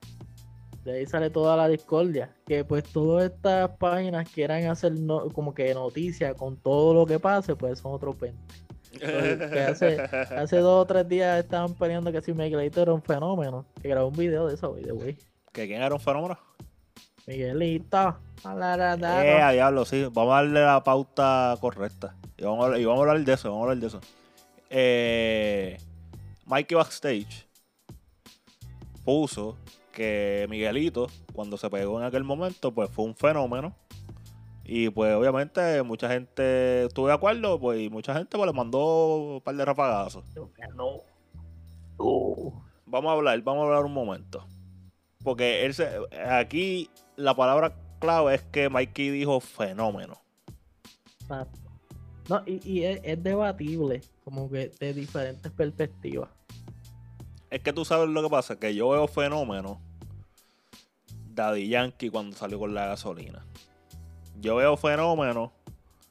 De ahí sale toda la discordia. Que pues todas estas páginas quieran hacer como que noticias con todo lo que pase, pues son otros 20 hace, hace dos o tres días estaban peleando que si Miguelito era un fenómeno. Que grabó un video de eso, güey. ¿Que quién era un fenómeno? Miguelito. Eh, a diablo, sí. Vamos a darle la pauta correcta. Y vamos a, hablar de eso, vamos a hablar de eso. Eh, Mikey Backstage puso que Miguelito, cuando se pegó en aquel momento, pues fue un fenómeno y pues obviamente mucha gente estuvo de acuerdo, pues y mucha gente pues le mandó un par de rafagazos. No. Vamos a hablar, vamos a hablar un momento. Porque él se, aquí la palabra clave es que Mikey dijo fenómeno. No, y, es, es, debatible, como que de diferentes perspectivas. Es que tú sabes lo que pasa, que yo veo fenómeno Daddy Yankee cuando salió con la gasolina yo veo fenómenos.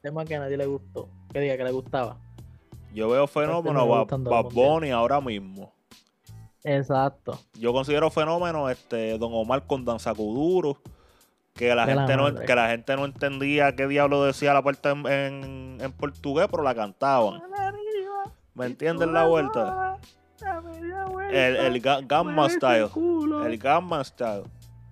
Tema que a nadie le gustó. Que diga que le gustaba. Yo veo fenómenos Bad Bunny ahora mismo. Exacto. Yo considero fenómeno este Don Omar con Danzacuduro. Que la, gente no, que la gente no entendía qué diablo decía la parte en, en, portugués, pero la cantaban. ¿Me entiendes la vuelta? El, el Gamma Style. El Gamma Style.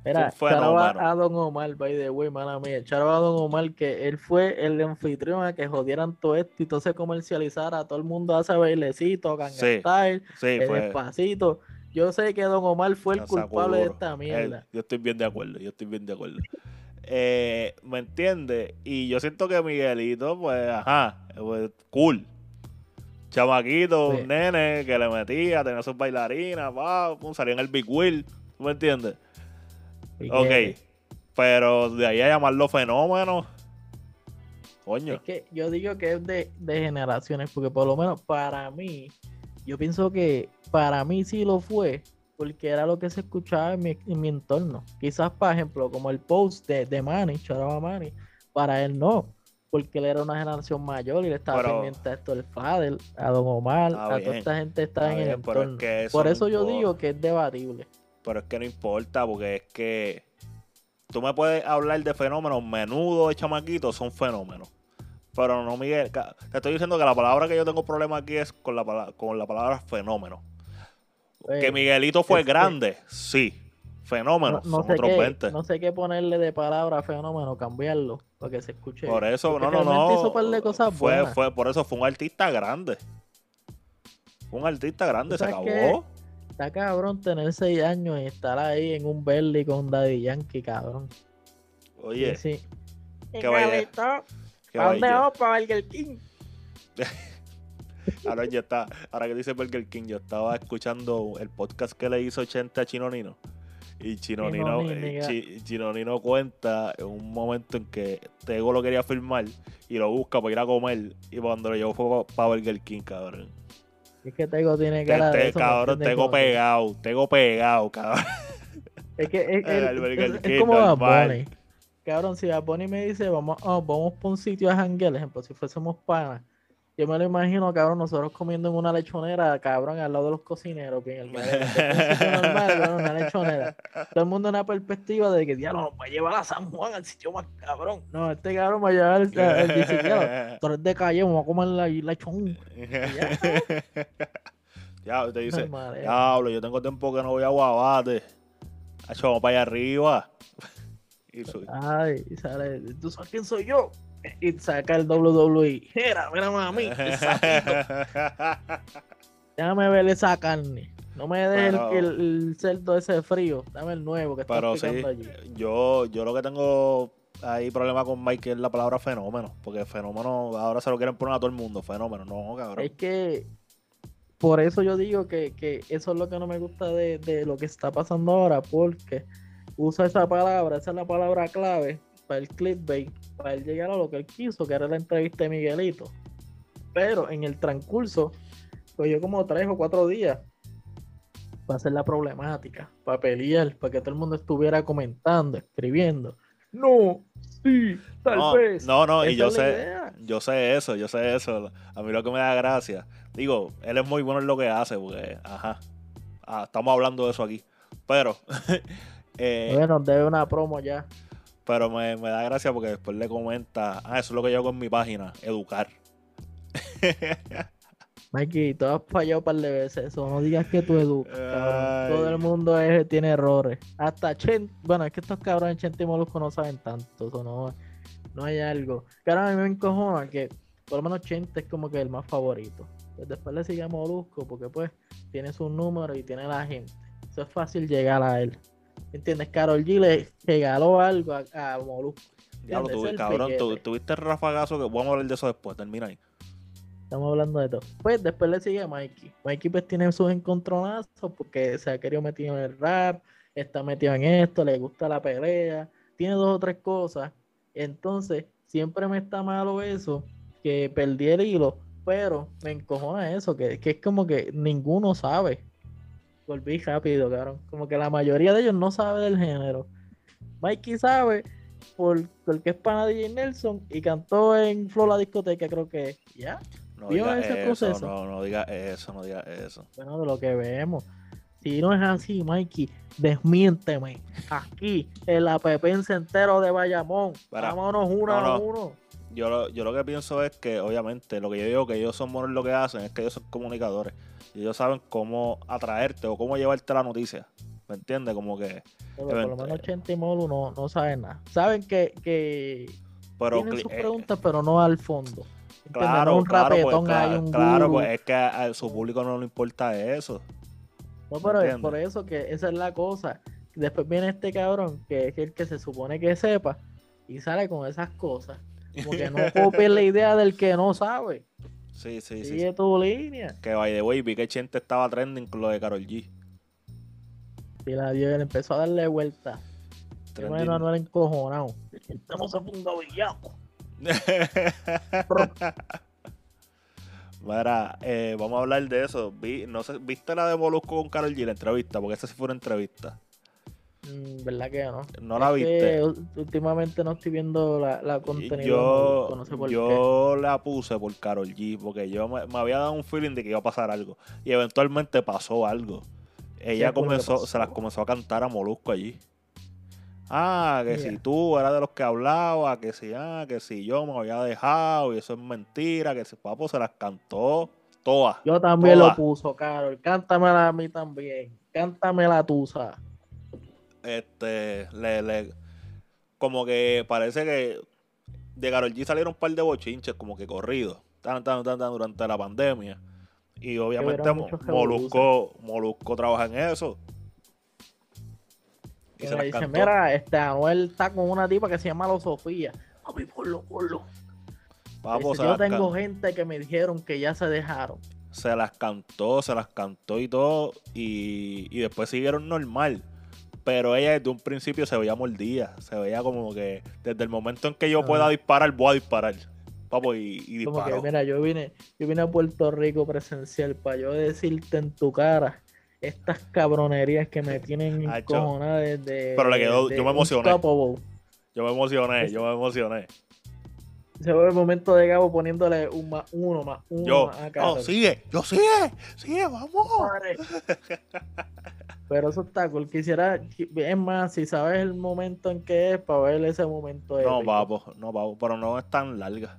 Mira, charo a, Don Omar, by the way, mala mía. Charo a Don Omar, que él fue el anfitrión a que jodieran todo esto y todo se comercializara. Todo el mundo hace bailecito, ganga sí, style, despacito. Yo sé que Don Omar fue el culpable de esta mierda. yo estoy bien de acuerdo, yo estoy bien de acuerdo. Eh, ¿Me entiendes? Y yo siento que Miguelito, pues, ajá, pues, cool. Chamaquito, un nene que le metía, tenía sus bailarinas, va, salía en el Big Wheel, me entiendes? Ok, pero de ahí a llamarlo fenómeno. Coño. Es que yo digo que es de, generaciones, porque por lo menos para mí, yo pienso que para mí sí lo fue, porque era lo que se escuchaba en mi, entorno. Quizás, por ejemplo, como el post de, de Manny, Choraba Manny, para él no, porque él era una generación mayor y le estaba pendiente a esto el Fadel, a Don Omar, a toda esta gente está, en el entorno. por eso yo digo que es debatible pero es que no importa porque es que tú me puedes hablar de fenómenos menudo de chamaquitos, son fenómenos. Pero no, Miguel, te estoy diciendo que la palabra que yo tengo problema aquí es con la, con la palabra fenómeno. que Miguelito fue grande, sí. Fenómeno, no, sé qué, No sé qué ponerle de palabra fenómeno, cambiarlo, para que se escuche. Por eso, no, no, no. cosas fue, fue, por eso fue un artista grande. Fue un artista grande, se acabó está cabrón tener 6 años y estar ahí en un Berly con Daddy Yankee, cabrón. Oye. Sí. ¿Qué vaya? ¿Para dónde vamos? Para Burger King. ahora ya está, ahora que dice Burger King, yo estaba escuchando el podcast que le hizo 80 a Chinonino. Y Chinonino, eh, Chinonino cuenta en un momento en que Tego lo quería filmar y lo busca para ir a comer. Y cuando lo llevó fue para Burger King, cabrón. Es que Tego tiene cara de eso, Cabrón, Tego pegado, Tego pegado, cabrón. Es que es, es, como Bad Bunny. Cabrón, si Bad Bunny me dice, vamos, oh, vamos por un sitio a janguear, ejemplo, si fuésemos panas, yo me lo imagino, cabrón, nosotros comiendo en una lechonera, cabrón, al lado de los cocineros, que en el normal, cabrón, una lechonera. Todo el mundo en la perspectiva de que, diablo, nos va a llevar a San Juan, al sitio más cabrón. No, este cabrón va a llevar el, el, el Tú eres de calle, vamos a comer la lechón. Ya, te dice, diablo, yo tengo tiempo que no voy a Guabate. Vamos para allá arriba. y Ay, y sale, ¿tú sabes quién soy yo? Y saca el WWE. Mira, mira mami, Déjame ver esa carne. No me dejes el, el, cerdo ese frío. Dame el nuevo que está pero sí, allí. Yo, yo lo que tengo ahí problema con Mike es la palabra fenómeno. Porque fenómeno ahora se lo quieren poner a todo el mundo. Fenómeno, no, cabrón. Es que por eso yo digo que, que eso es lo que no me gusta de, de lo que está pasando ahora. Porque usa esa palabra, esa es la palabra clave para el clickbait, para él llegar a lo que él quiso, que era la entrevista de Miguelito. Pero en el transcurso, pues yo como tres o cuatro días para hacer la problemática, para pelear, para que todo el mundo estuviera comentando, escribiendo. No, sí, tal vez. No, no, y yo sé, yo sé eso, yo sé eso. A mí lo que me da gracia. Digo, él es muy bueno en lo que hace, porque, ajá, ah, estamos hablando de eso aquí. Pero, eh, bueno, debe una promo ya. Pero me, da gracia porque después le comenta, ah, eso es lo que yo hago en mi página, educar. Mikey, tú has fallado un par de veces eso. No digas que tú educas. Todo el mundo tiene errores. Hasta Chen. Bueno, es que estos cabrones Chente y Molusco no saben tanto. Eso no, no hay algo. Claro, a mí me encojona que por lo menos Chente es como que el más favorito. Pues después le sigue a Molusco porque pues tiene su número y tiene la gente. Eso es fácil llegar a él. ¿Entiendes? Carol G le regaló algo a, a Molusco. Diablo, tú, cabrón, tú, tuviste el rafagazo que vamos a hablar de eso después, termina ahí. Estamos hablando de todo. Pues después le sigue a Mikey. Mikey pues tiene sus encontronazos porque se ha querido meter en el rap, está metido en esto, le gusta la pelea, tiene dos o tres cosas. Entonces, siempre me está malo eso, que perdí el hilo, pero me encojona eso, que, que es como que ninguno sabe volví rápido, cabrón. Como que la mayoría de ellos no sabe del género. Mikey sabe por, porque es pana de DJ Nelson y cantó en Flow la discoteca, creo que ya. No diga ese eso, proceso? No, no diga eso, no diga eso. Bueno, de lo que vemos. Si no es así, Mikey, desmiénteme. Aquí, el app entero de Bayamón. Vámonos uno a uno. Yo lo, yo lo que pienso es que, obviamente, lo que yo digo que ellos son buenos lo que hacen es que ellos son comunicadores. Y ellos saben cómo atraerte o cómo llevarte la noticia. ¿Me entiendes? Como que. por lo menos Chente y Molu no, no saben nada. Saben que, que pero, tienen sus eh, preguntas, pero no al fondo. Claro, un claro, pues, claro, claro pues es que a, su público no le importa eso. No, pero es por eso que esa es la cosa. Después viene este cabrón, que es el que se supone que sepa, y sale con esas cosas. Como que no copie la idea del que no sabe. Sí, sí, sí. Sigue tu línea. Que by the way, vi que Chente estaba trending con lo de Carol G. Y la dio, empezó a darle vuelta. Bueno, no era encojonado. Estamos a punto. Mira, eh, vamos a hablar de eso. Vi, no sé, ¿Viste la de Molusco con Carol G, la entrevista? Porque esa sí fue una entrevista. Mm, ¿Verdad que no? No la viste. últimamente no estoy viendo la, la contenido. Yo, yo la puse por Carol G, porque yo me, había dado un feeling de que iba a pasar algo. Y eventualmente pasó algo. Ella comenzó, se las comenzó a cantar a Molusco allí. Ah, que si tú eras de los que hablaba, que si, ah, que si yo me había dejado y eso es mentira, que si papo se las cantó todas. Yo también lo puso, Carol. Cántamela a mí también. Cántamela tú, ¿sabes? Este, le, le, como que parece que de Karol G salieron un par de bochinches como que corridos, tan, tan, tan, tan, durante la pandemia. Y obviamente Molusco, Molusco trabaja en eso. Y se dice, mira, este Anuel está con una tipa que se llama Lo Sofía. Papi, porlo, porlo. Vamos, yo tengo gente que me dijeron que ya se dejaron. Se las cantó, se las cantó y todo. Y, y después siguieron normal pero ella desde un principio se veía mordida, se veía como que desde el momento en que yo pueda disparar, voy a disparar. Papo, y, y Como que, mira, yo vine, yo vine a Puerto Rico presencial para yo decirte en tu cara estas cabronerías que me tienen encojonada desde. Pero le quedó, yo me emocioné. Yo me emocioné, yo me emocioné. Se ve el momento de Gabo poniéndole un más uno, más uno Yo, más a no, sigue, yo sigue, sigue, vamos. Pero eso está cool. Quisiera, es más, si sabes el momento en que es, para ver ese momento. No, épico. papo, no, papo, pero no es tan larga.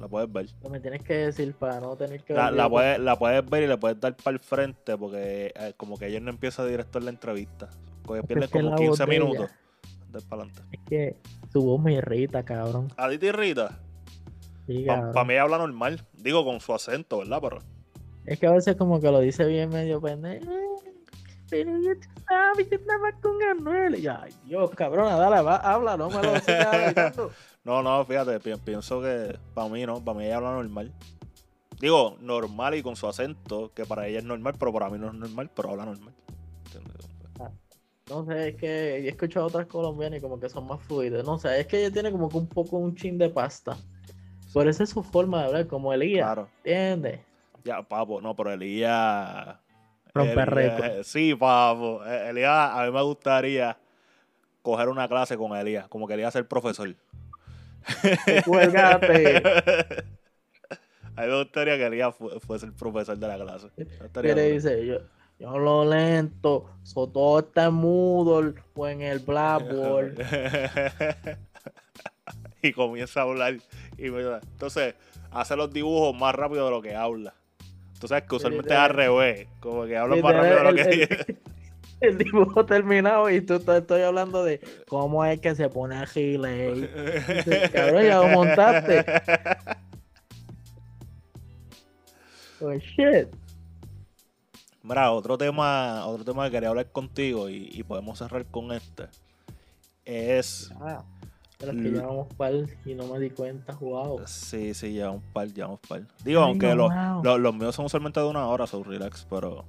La puedes ver. Me tienes que decir para no tener que La, ver la, puedes, la puedes ver y le puedes dar para el frente porque eh, como que ella no empieza directo en la entrevista. Porque pierden como la 15 voz de ella- minutos. Para adelante. Es que su voz me irrita, cabrón. ¿A ti te irrita? Sí, Para cabrón. mí habla normal. Digo, con su acento, ¿verdad? Pero Es que a veces como que lo dice bien medio pendejo. Pero yo tú sabes, yo estaba con Anuel. Y yo, ay, Dios, cabrona, dale, va, habla, no me lo sigas no, no, fíjate, pi- pienso que para mí no, para mí ella habla normal. Digo, normal y con su acento, que para ella es normal, pero para mí no es normal, pero habla normal. ¿Entiendes? No sé, es que he escuchado otras colombianas y como que son más fluidas. No sé, es que ella tiene como que un poco un chin de pasta. Por eso es su forma de hablar, como Elías. Claro. ¿Entiendes? Ya, papo, no, pero Elías. Rompe Elías- récord. Sí, papo. Eh, Elías, a mí me gustaría coger una clase con Elías, como que Elías ser profesor. Cuélgate. A mí me gustaría que Elías fu- fuese el profesor de la clase. Que le dice, yo, yo lo lento, so todo está en Moodle o en el Blackboard. y comienza a hablar. Y me- entonces, hace los dibujos más rápido de lo que habla. Tú sabes que usualmente es al revés. Como que habla más rápido de lo que el, el- el dibujo terminado y tú te estoy hablando de cómo es que se pone a Gile. Cabrón, ya lo montaste. Oh shit. Mira, otro tema, otro tema que quería hablar contigo y, y podemos cerrar con este. Es. Ah, pero es que L- llevamos par y no me di cuenta, wow. Sí, sí, un par, un par. Digo, Ay, aunque no, los, wow. los, los míos son usualmente de una hora, son relax, pero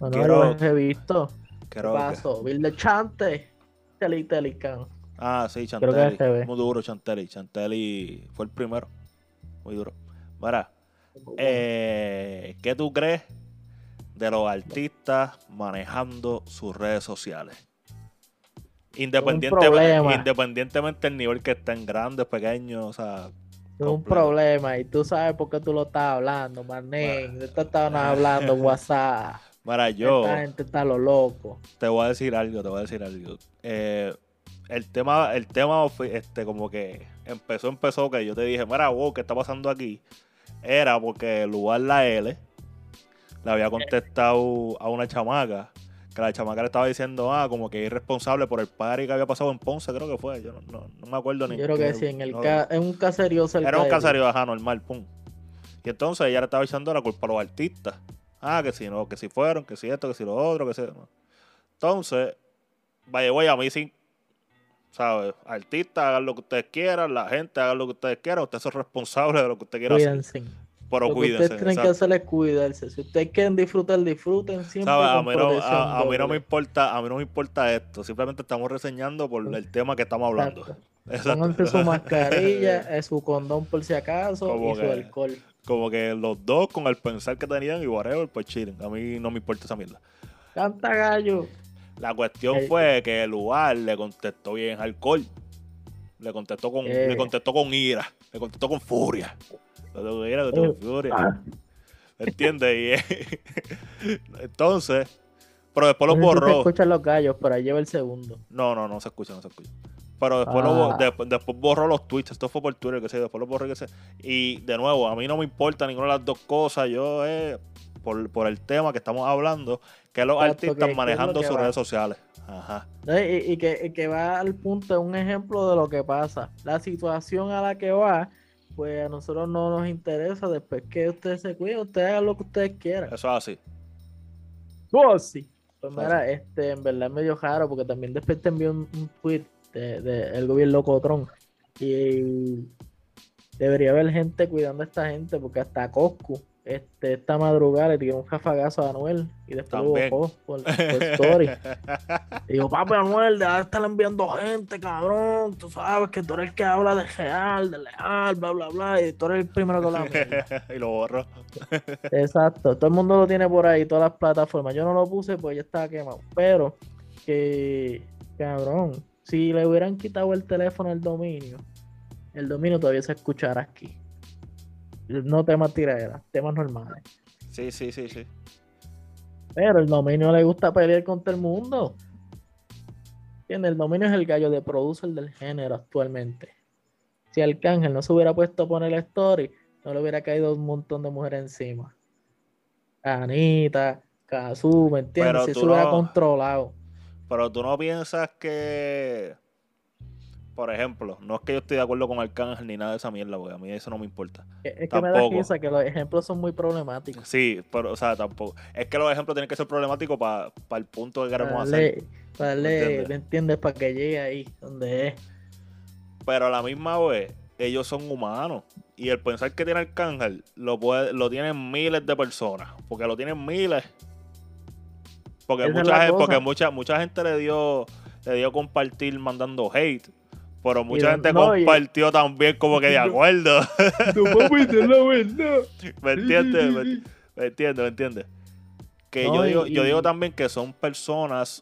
No, no quiero- lo he visto. ¿Qué creo que. pasó? Bill de Chante. Teli Telican. Ah, sí, Chantelli. Muy duro, Chantelli. Chantelli fue el primero. Muy duro. Mira, eh, ¿qué tú crees de los artistas manejando sus redes sociales? Independientemente, del nivel que estén grandes, pequeños, o sea, Es un problema y tú sabes por qué tú lo estás hablando, manen. De esto estaban hablando WhatsApp. Mira, yo Esta gente está lo loco. te voy a decir algo, te voy a decir algo. Eh, el tema, el tema, este, como que empezó, empezó, que yo te dije, mira, wow, ¿qué está pasando aquí? Era porque el lugar la L le había contestado a una chamaca, que la chamaca le estaba diciendo, ah, como que irresponsable por el party que había pasado en Ponce, creo que fue, yo no, no, no me acuerdo ni. Yo creo que ni- sí, en el no- ca- en un caserío cerca Era un caserío, ajá, normal, pum. Y entonces ella le estaba echando la culpa a los artistas. Ah, que si no, que si fueron, que si esto, que si lo otro, que si. Entonces, vaya, voy a mí sin. ¿Sabes? Artistas, hagan lo que ustedes quieran, la gente, hagan lo que ustedes quieran. Ustedes son responsables de lo que usted quiera hacer. Pero lo cuídense. ustedes tienen que exacto. hacer es cuidarse. Si ustedes quieren disfrutar, disfruten. A mí, no, protección a, a mí no me importa, a mí no me importa esto. Simplemente estamos reseñando por el tema que estamos hablando. Exacto. Exacto. Pónganse su mascarilla, eh, su condón por si acaso Como y su que- alcohol. Como que los dos con el pensar que tenían y whatever, pues chillen. A mí no me importa esa mierda. Canta gallo. La cuestión Eh, fue que el lugar le contestó bien alcohol. Le contestó con, Eh. le contestó con ira, le contestó con furia. Le contestó con ira, le contestó con furia. Ah, ¿Entiendes? Y entonces, pero después lo si se borró. escuchan los gallos, pero ahí lleva el segundo. No, no, no se escucha, no se escucha. Pero después, lo, bo- Ah. después, borró los tweets. Esto fue por Twitter, que sé, después lo borró, que sé. Y de nuevo, a mí no me importa ninguna de las dos cosas. Yo, eh, por, por el tema que estamos hablando, que los Exacto, que- artistas que manejando lo que sus va. redes sociales. Ajá. y que, y que va al punto, un ejemplo de lo que pasa. La situación a la que va, pues a nosotros no nos interesa. Después que ustedes se cuiden, ustedes hagan lo que ustedes quieran. Eso es así. Oh, sí. Pues mira, este, en verdad es medio raro porque también después te envió un, un tweet de, de el gobierno Cotrón. Y debería haber gente cuidando a esta gente porque hasta Coscu, este, esta madrugada le tiró un jafagazo a Anuel y después lo bajó por, por story. Y digo, papi Anuel, de estar enviando gente, cabrón. Tú sabes que tú eres el que habla de real, de leal, bla, bla, bla. Y tú eres el primero que habla. y lo borró. Exacto, todo el mundo lo tiene por ahí, todas las plataformas. Yo no lo puse pues ya estaba quemado. Pero, que cabrón, si le hubieran quitado el teléfono el dominio, el dominio todavía se escuchará aquí. No temas tiraderas, temas normales. Sí, sí, sí, sí. Pero el dominio le gusta pelear contra el mundo. ¿Entiendes? El dominio es el gallo de producer del género actualmente. Si Arcángel no se hubiera puesto a poner la story, no le hubiera caído un montón de mujeres encima. Anita, Kazu, ¿me entiendes? Pero Si se hubiera no- controlado. Pero tú no piensas que, por ejemplo, no es que yo esté de acuerdo con Arcángel ni nada de esa mierda, porque a mí eso no me importa. Es que me da risa que los ejemplos son muy problemáticos. Sí, pero, o sea, tampoco. Es que los ejemplos tienen que ser problemáticos para el punto que queremos hacer. darle, ¿Me entiendes? ¿me entiendes? Para que llegue ahí, donde es. Pero a la misma vez, ellos son humanos. Y el pensar que tiene Arcángel lo, puede, lo tienen miles de personas. Porque lo tienen miles. Porque, Esa mucha, gente, porque mucha, mucha gente le dio, le dio compartir mandando hate. Pero mucha gente no, y- compartió también como que de acuerdo. No la verdad. ¿Me entiendes? ¿Me, me entiendes? ¿Me entiendes? Que No, yo, y- digo, yo digo también que son personas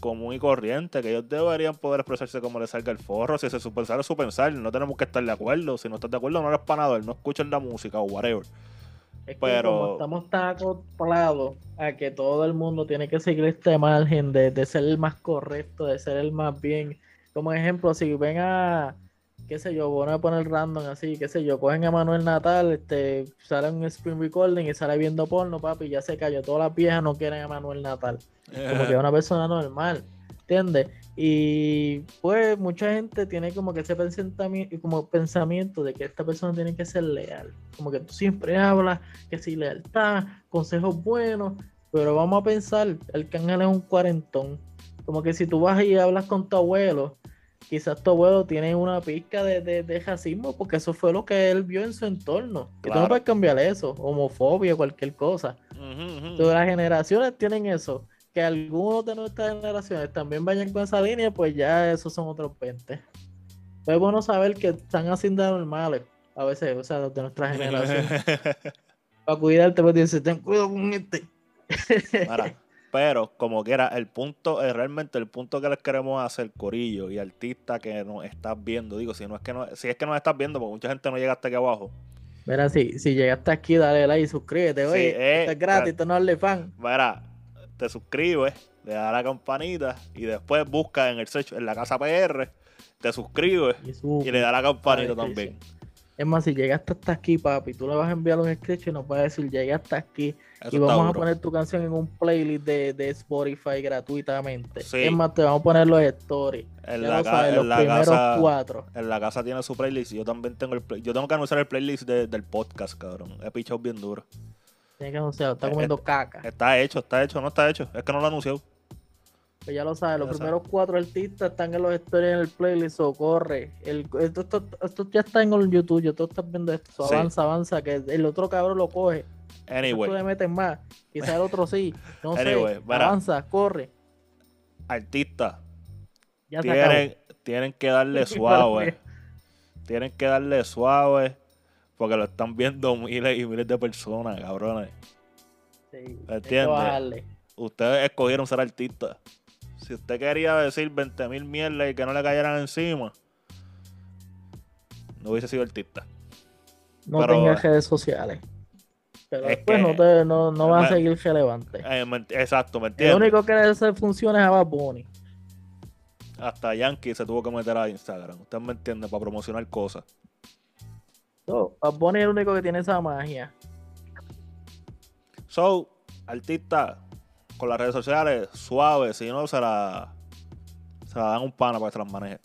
común y corriente, que ellos deberían poder expresarse como les salga el forro. Si se su pensar es su pensar, no tenemos que estar de acuerdo. Si no estás de acuerdo, no eres panador, no escuchen la música o whatever. Es que Pero- como estamos tan acostumbrados a que todo el mundo tiene que seguir este margen de, de ser el más correcto, de ser el más bien. Como ejemplo, si ven a, qué sé yo, van a poner random así, qué sé yo, cogen a Manuel Natal, este, sale un screen recording y sale viendo porno, papi, ya se cayó. Todas las viejas no quieren a Manuel Natal. como que es una persona normal, ¿entiendes? Y pues mucha gente tiene como que ese pensamiento, como pensamiento de que esta persona tiene que ser leal, como que tú siempre hablas que si lealtad, consejos buenos, pero vamos a pensar, el cángel es un cuarentón, como que si tú vas y hablas con tu abuelo, quizás tu abuelo tiene una pizca de, de, de racismo, porque eso fue lo que él vio en su entorno, que tú no puedes cambiar eso, homofobia, cualquier cosa. Todas las generaciones tienen eso. Que algunos de nuestras generaciones también vayan con esa línea, pues ya esos son otros 20. Pero es bueno saber que están haciendo normales a veces, o sea, de nuestra generación. Para cuidarte, pues dice, ten cuidado con este. Mira, pero como quiera, el punto, eh, realmente el punto que les queremos hacer, Corillo y artista que nos estás viendo, digo, si no es que no, si es que nos estás viendo, porque mucha gente no llega hasta aquí abajo. Mira, si, si llegaste aquí, dale like y suscríbete. Sí, Oye, eh, esto es gratis, esto no es fan. Mira, te suscribes, le das a la campanita y después busca en el search, en la casa PR, te suscribes Y, le das a la campanita también. Es más, si llegaste hasta aquí, papi, tú le vas a enviar un screenshot y nos vas a decir, llegué hasta aquí. Eso y vamos a poner tu canción en un playlist de, de Spotify gratuitamente. Sí. Es más, te vamos a poner los stories. En ya la, lo ca- sabes, en los la primeros casa, cuatro. en la casa tiene su playlist y yo también tengo el play- yo tengo que anunciar el playlist de- del podcast, cabrón. He pichado bien duro. Tienes que anunciar, está Eh, comiendo caca. Está hecho, está hecho, no está hecho. Es que no lo anunció. Pues ya lo sabes, los primeros cuatro artistas están en los stories en el playlist, socorre. El, esto, esto, esto ya está en el YouTube, yo tú estás viendo esto, Sí. avanza, avanza, que el otro cabrón lo coge. Anyway. Tú le metes más, quizás el otro sí, no Anyway, sé, avanza, corre. artistas tienen, tienen que darle suave. tienen que darle suave. Porque lo están viendo miles y miles de personas, cabrones. Sí, ¿Entiendes? Ustedes escogieron ser artistas. Si usted quería decir 20 mil mierdas y que no le cayeran encima, no hubiese sido artista. No Pero- redes sociales. Pero Es después que- no, te, no, no vas a seguir relevante. Eh, me exacto, ¿me entiendes? único que le hace funciones a Bad Bunny. Hasta Yankee se tuvo que meter a Instagram. Usted me entiende, para promocionar cosas. No, Bad Bunny es el único que tiene esa magia. So, artista con las redes sociales, suave, si no se la, se la dan un pana para que se las maneje.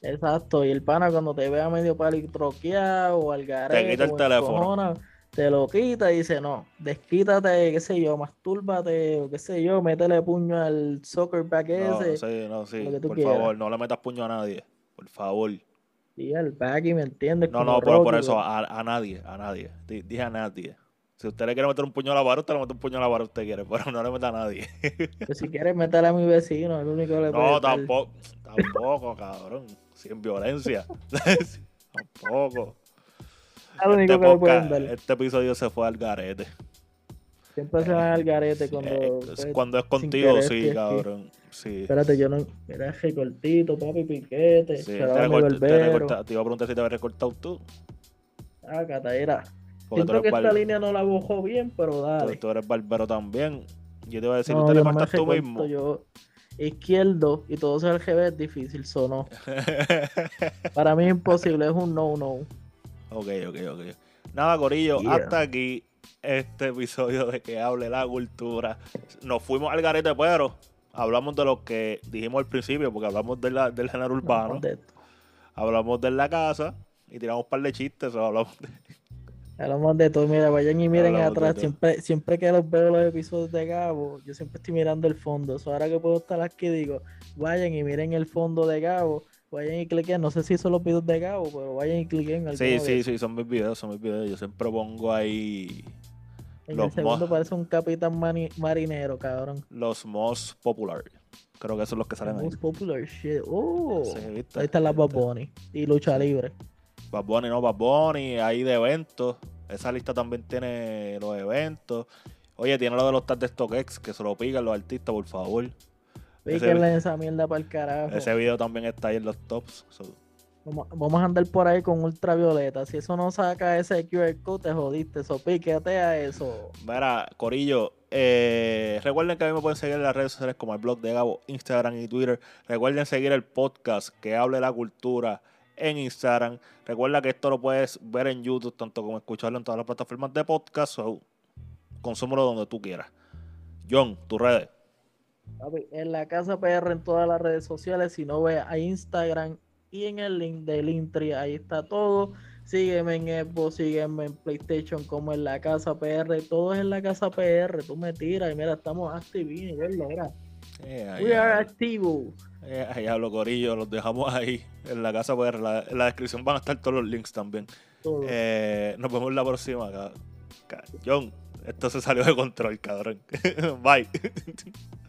Exacto, y el pana cuando te vea medio palitroqueado o al garete, quita el teléfono. te lo quita y dice, no, desquítate, qué sé yo, mastúrbate, o qué sé yo, métele puño al soccer back No, ese, sí, no, sí. Por quieras. favor, no le metas puño a nadie. Por favor. y al back y me entiendes. No, no, pero por eso, a, a nadie, a nadie. Di- Dije a nadie. Si usted le quiere meter un puño a la vara, usted le mete un puño a la vara, usted quiere, pero no le meta a nadie. Pues si quieres meterle a mi vecino, es lo único que le puede No, meter. tampoco, tampoco, cabrón. Sin violencia. tampoco. Lo único Este, que le podcast- dar. este episodio se fue al garete. Siempre se van al garete cuando. Eh, pues, cuando es contigo, querer, sí, cabrón. Sí. Espérate, yo no. Mira, recortito, papi, piquete. Sí, te, iba a preguntar si te habías recortado tú. Ah, Cataera. Porque Siento que esta línea no la bojó bien, pero dale. tú eres barbero también. Yo te iba a decir, No, tú te yo le cortas tú mismo. Yo izquierdo y todo sea al revés, difícil, sonó. Para mí es imposible, es un no-no. ok, ok, ok. Nada, Corillo, Yeah. hasta aquí este episodio de que hable la cultura. Nos fuimos al garete, pero hablamos de lo que dijimos al principio, porque hablamos de la- del género urbano, De- hablamos de la casa y tiramos un par de chistes. o hablamos de- Hablamos de todo, mira, vayan y miren Hablamos atrás. Siempre, siempre que los veo los episodios de Gabo, yo siempre estoy mirando el fondo. Eso ahora que puedo estar aquí, digo, vayan y miren el fondo de Gabo, vayan y cliquen. No sé si son los videos de Gabo, pero vayan y cliquen. Sí, de sí, sí, son mis videos, son mis videos. Yo siempre pongo ahí En los el segundo parece un capitán mani- marinero, cabrón. los most popular. Creo que esos son los que salen ahí. Most popular shit. Oh, Sí, ¿viste? ahí está la Bad. Bunny y lucha libre. Bad Bunny, no, Bad Bunny, ahí de eventos. Esa lista también tiene los eventos. Oye, tiene lo de los tags de StockX, que se lo pican los artistas, por favor. Píquenle esa mierda para el carajo. Ese video también está ahí en los tops. So, Vamos, a andar por ahí con ultravioleta. Si eso no saca ese QR code, te jodiste. Eso, píquete a eso. Mira, Corillo, eh, recuerden que a mí me pueden seguir en las redes sociales como el blog de Gabo, Instagram y Twitter. Recuerden seguir el podcast que hable la cultura en Instagram. Recuerda que esto lo puedes ver en YouTube, tanto como escucharlo en todas las plataformas de podcast. So, consúmelo donde tú quieras. John, tus redes. En la casa PR en todas las redes sociales. Si no ve a Instagram y en el link del Linktree, ahí está todo. Sígueme en Xbox, sígueme en PlayStation como en la casa PR. Todo es en la casa PR. Tú me tiras y mira, estamos activos. Mira, Eh, We are activos. Eh, ahí hablo, Corillo. Los dejamos ahí en la casa. Pues, en, la, en la descripción van a estar todos los links también. Eh, nos vemos la próxima. John, esto se salió de control, cabrón. Bye.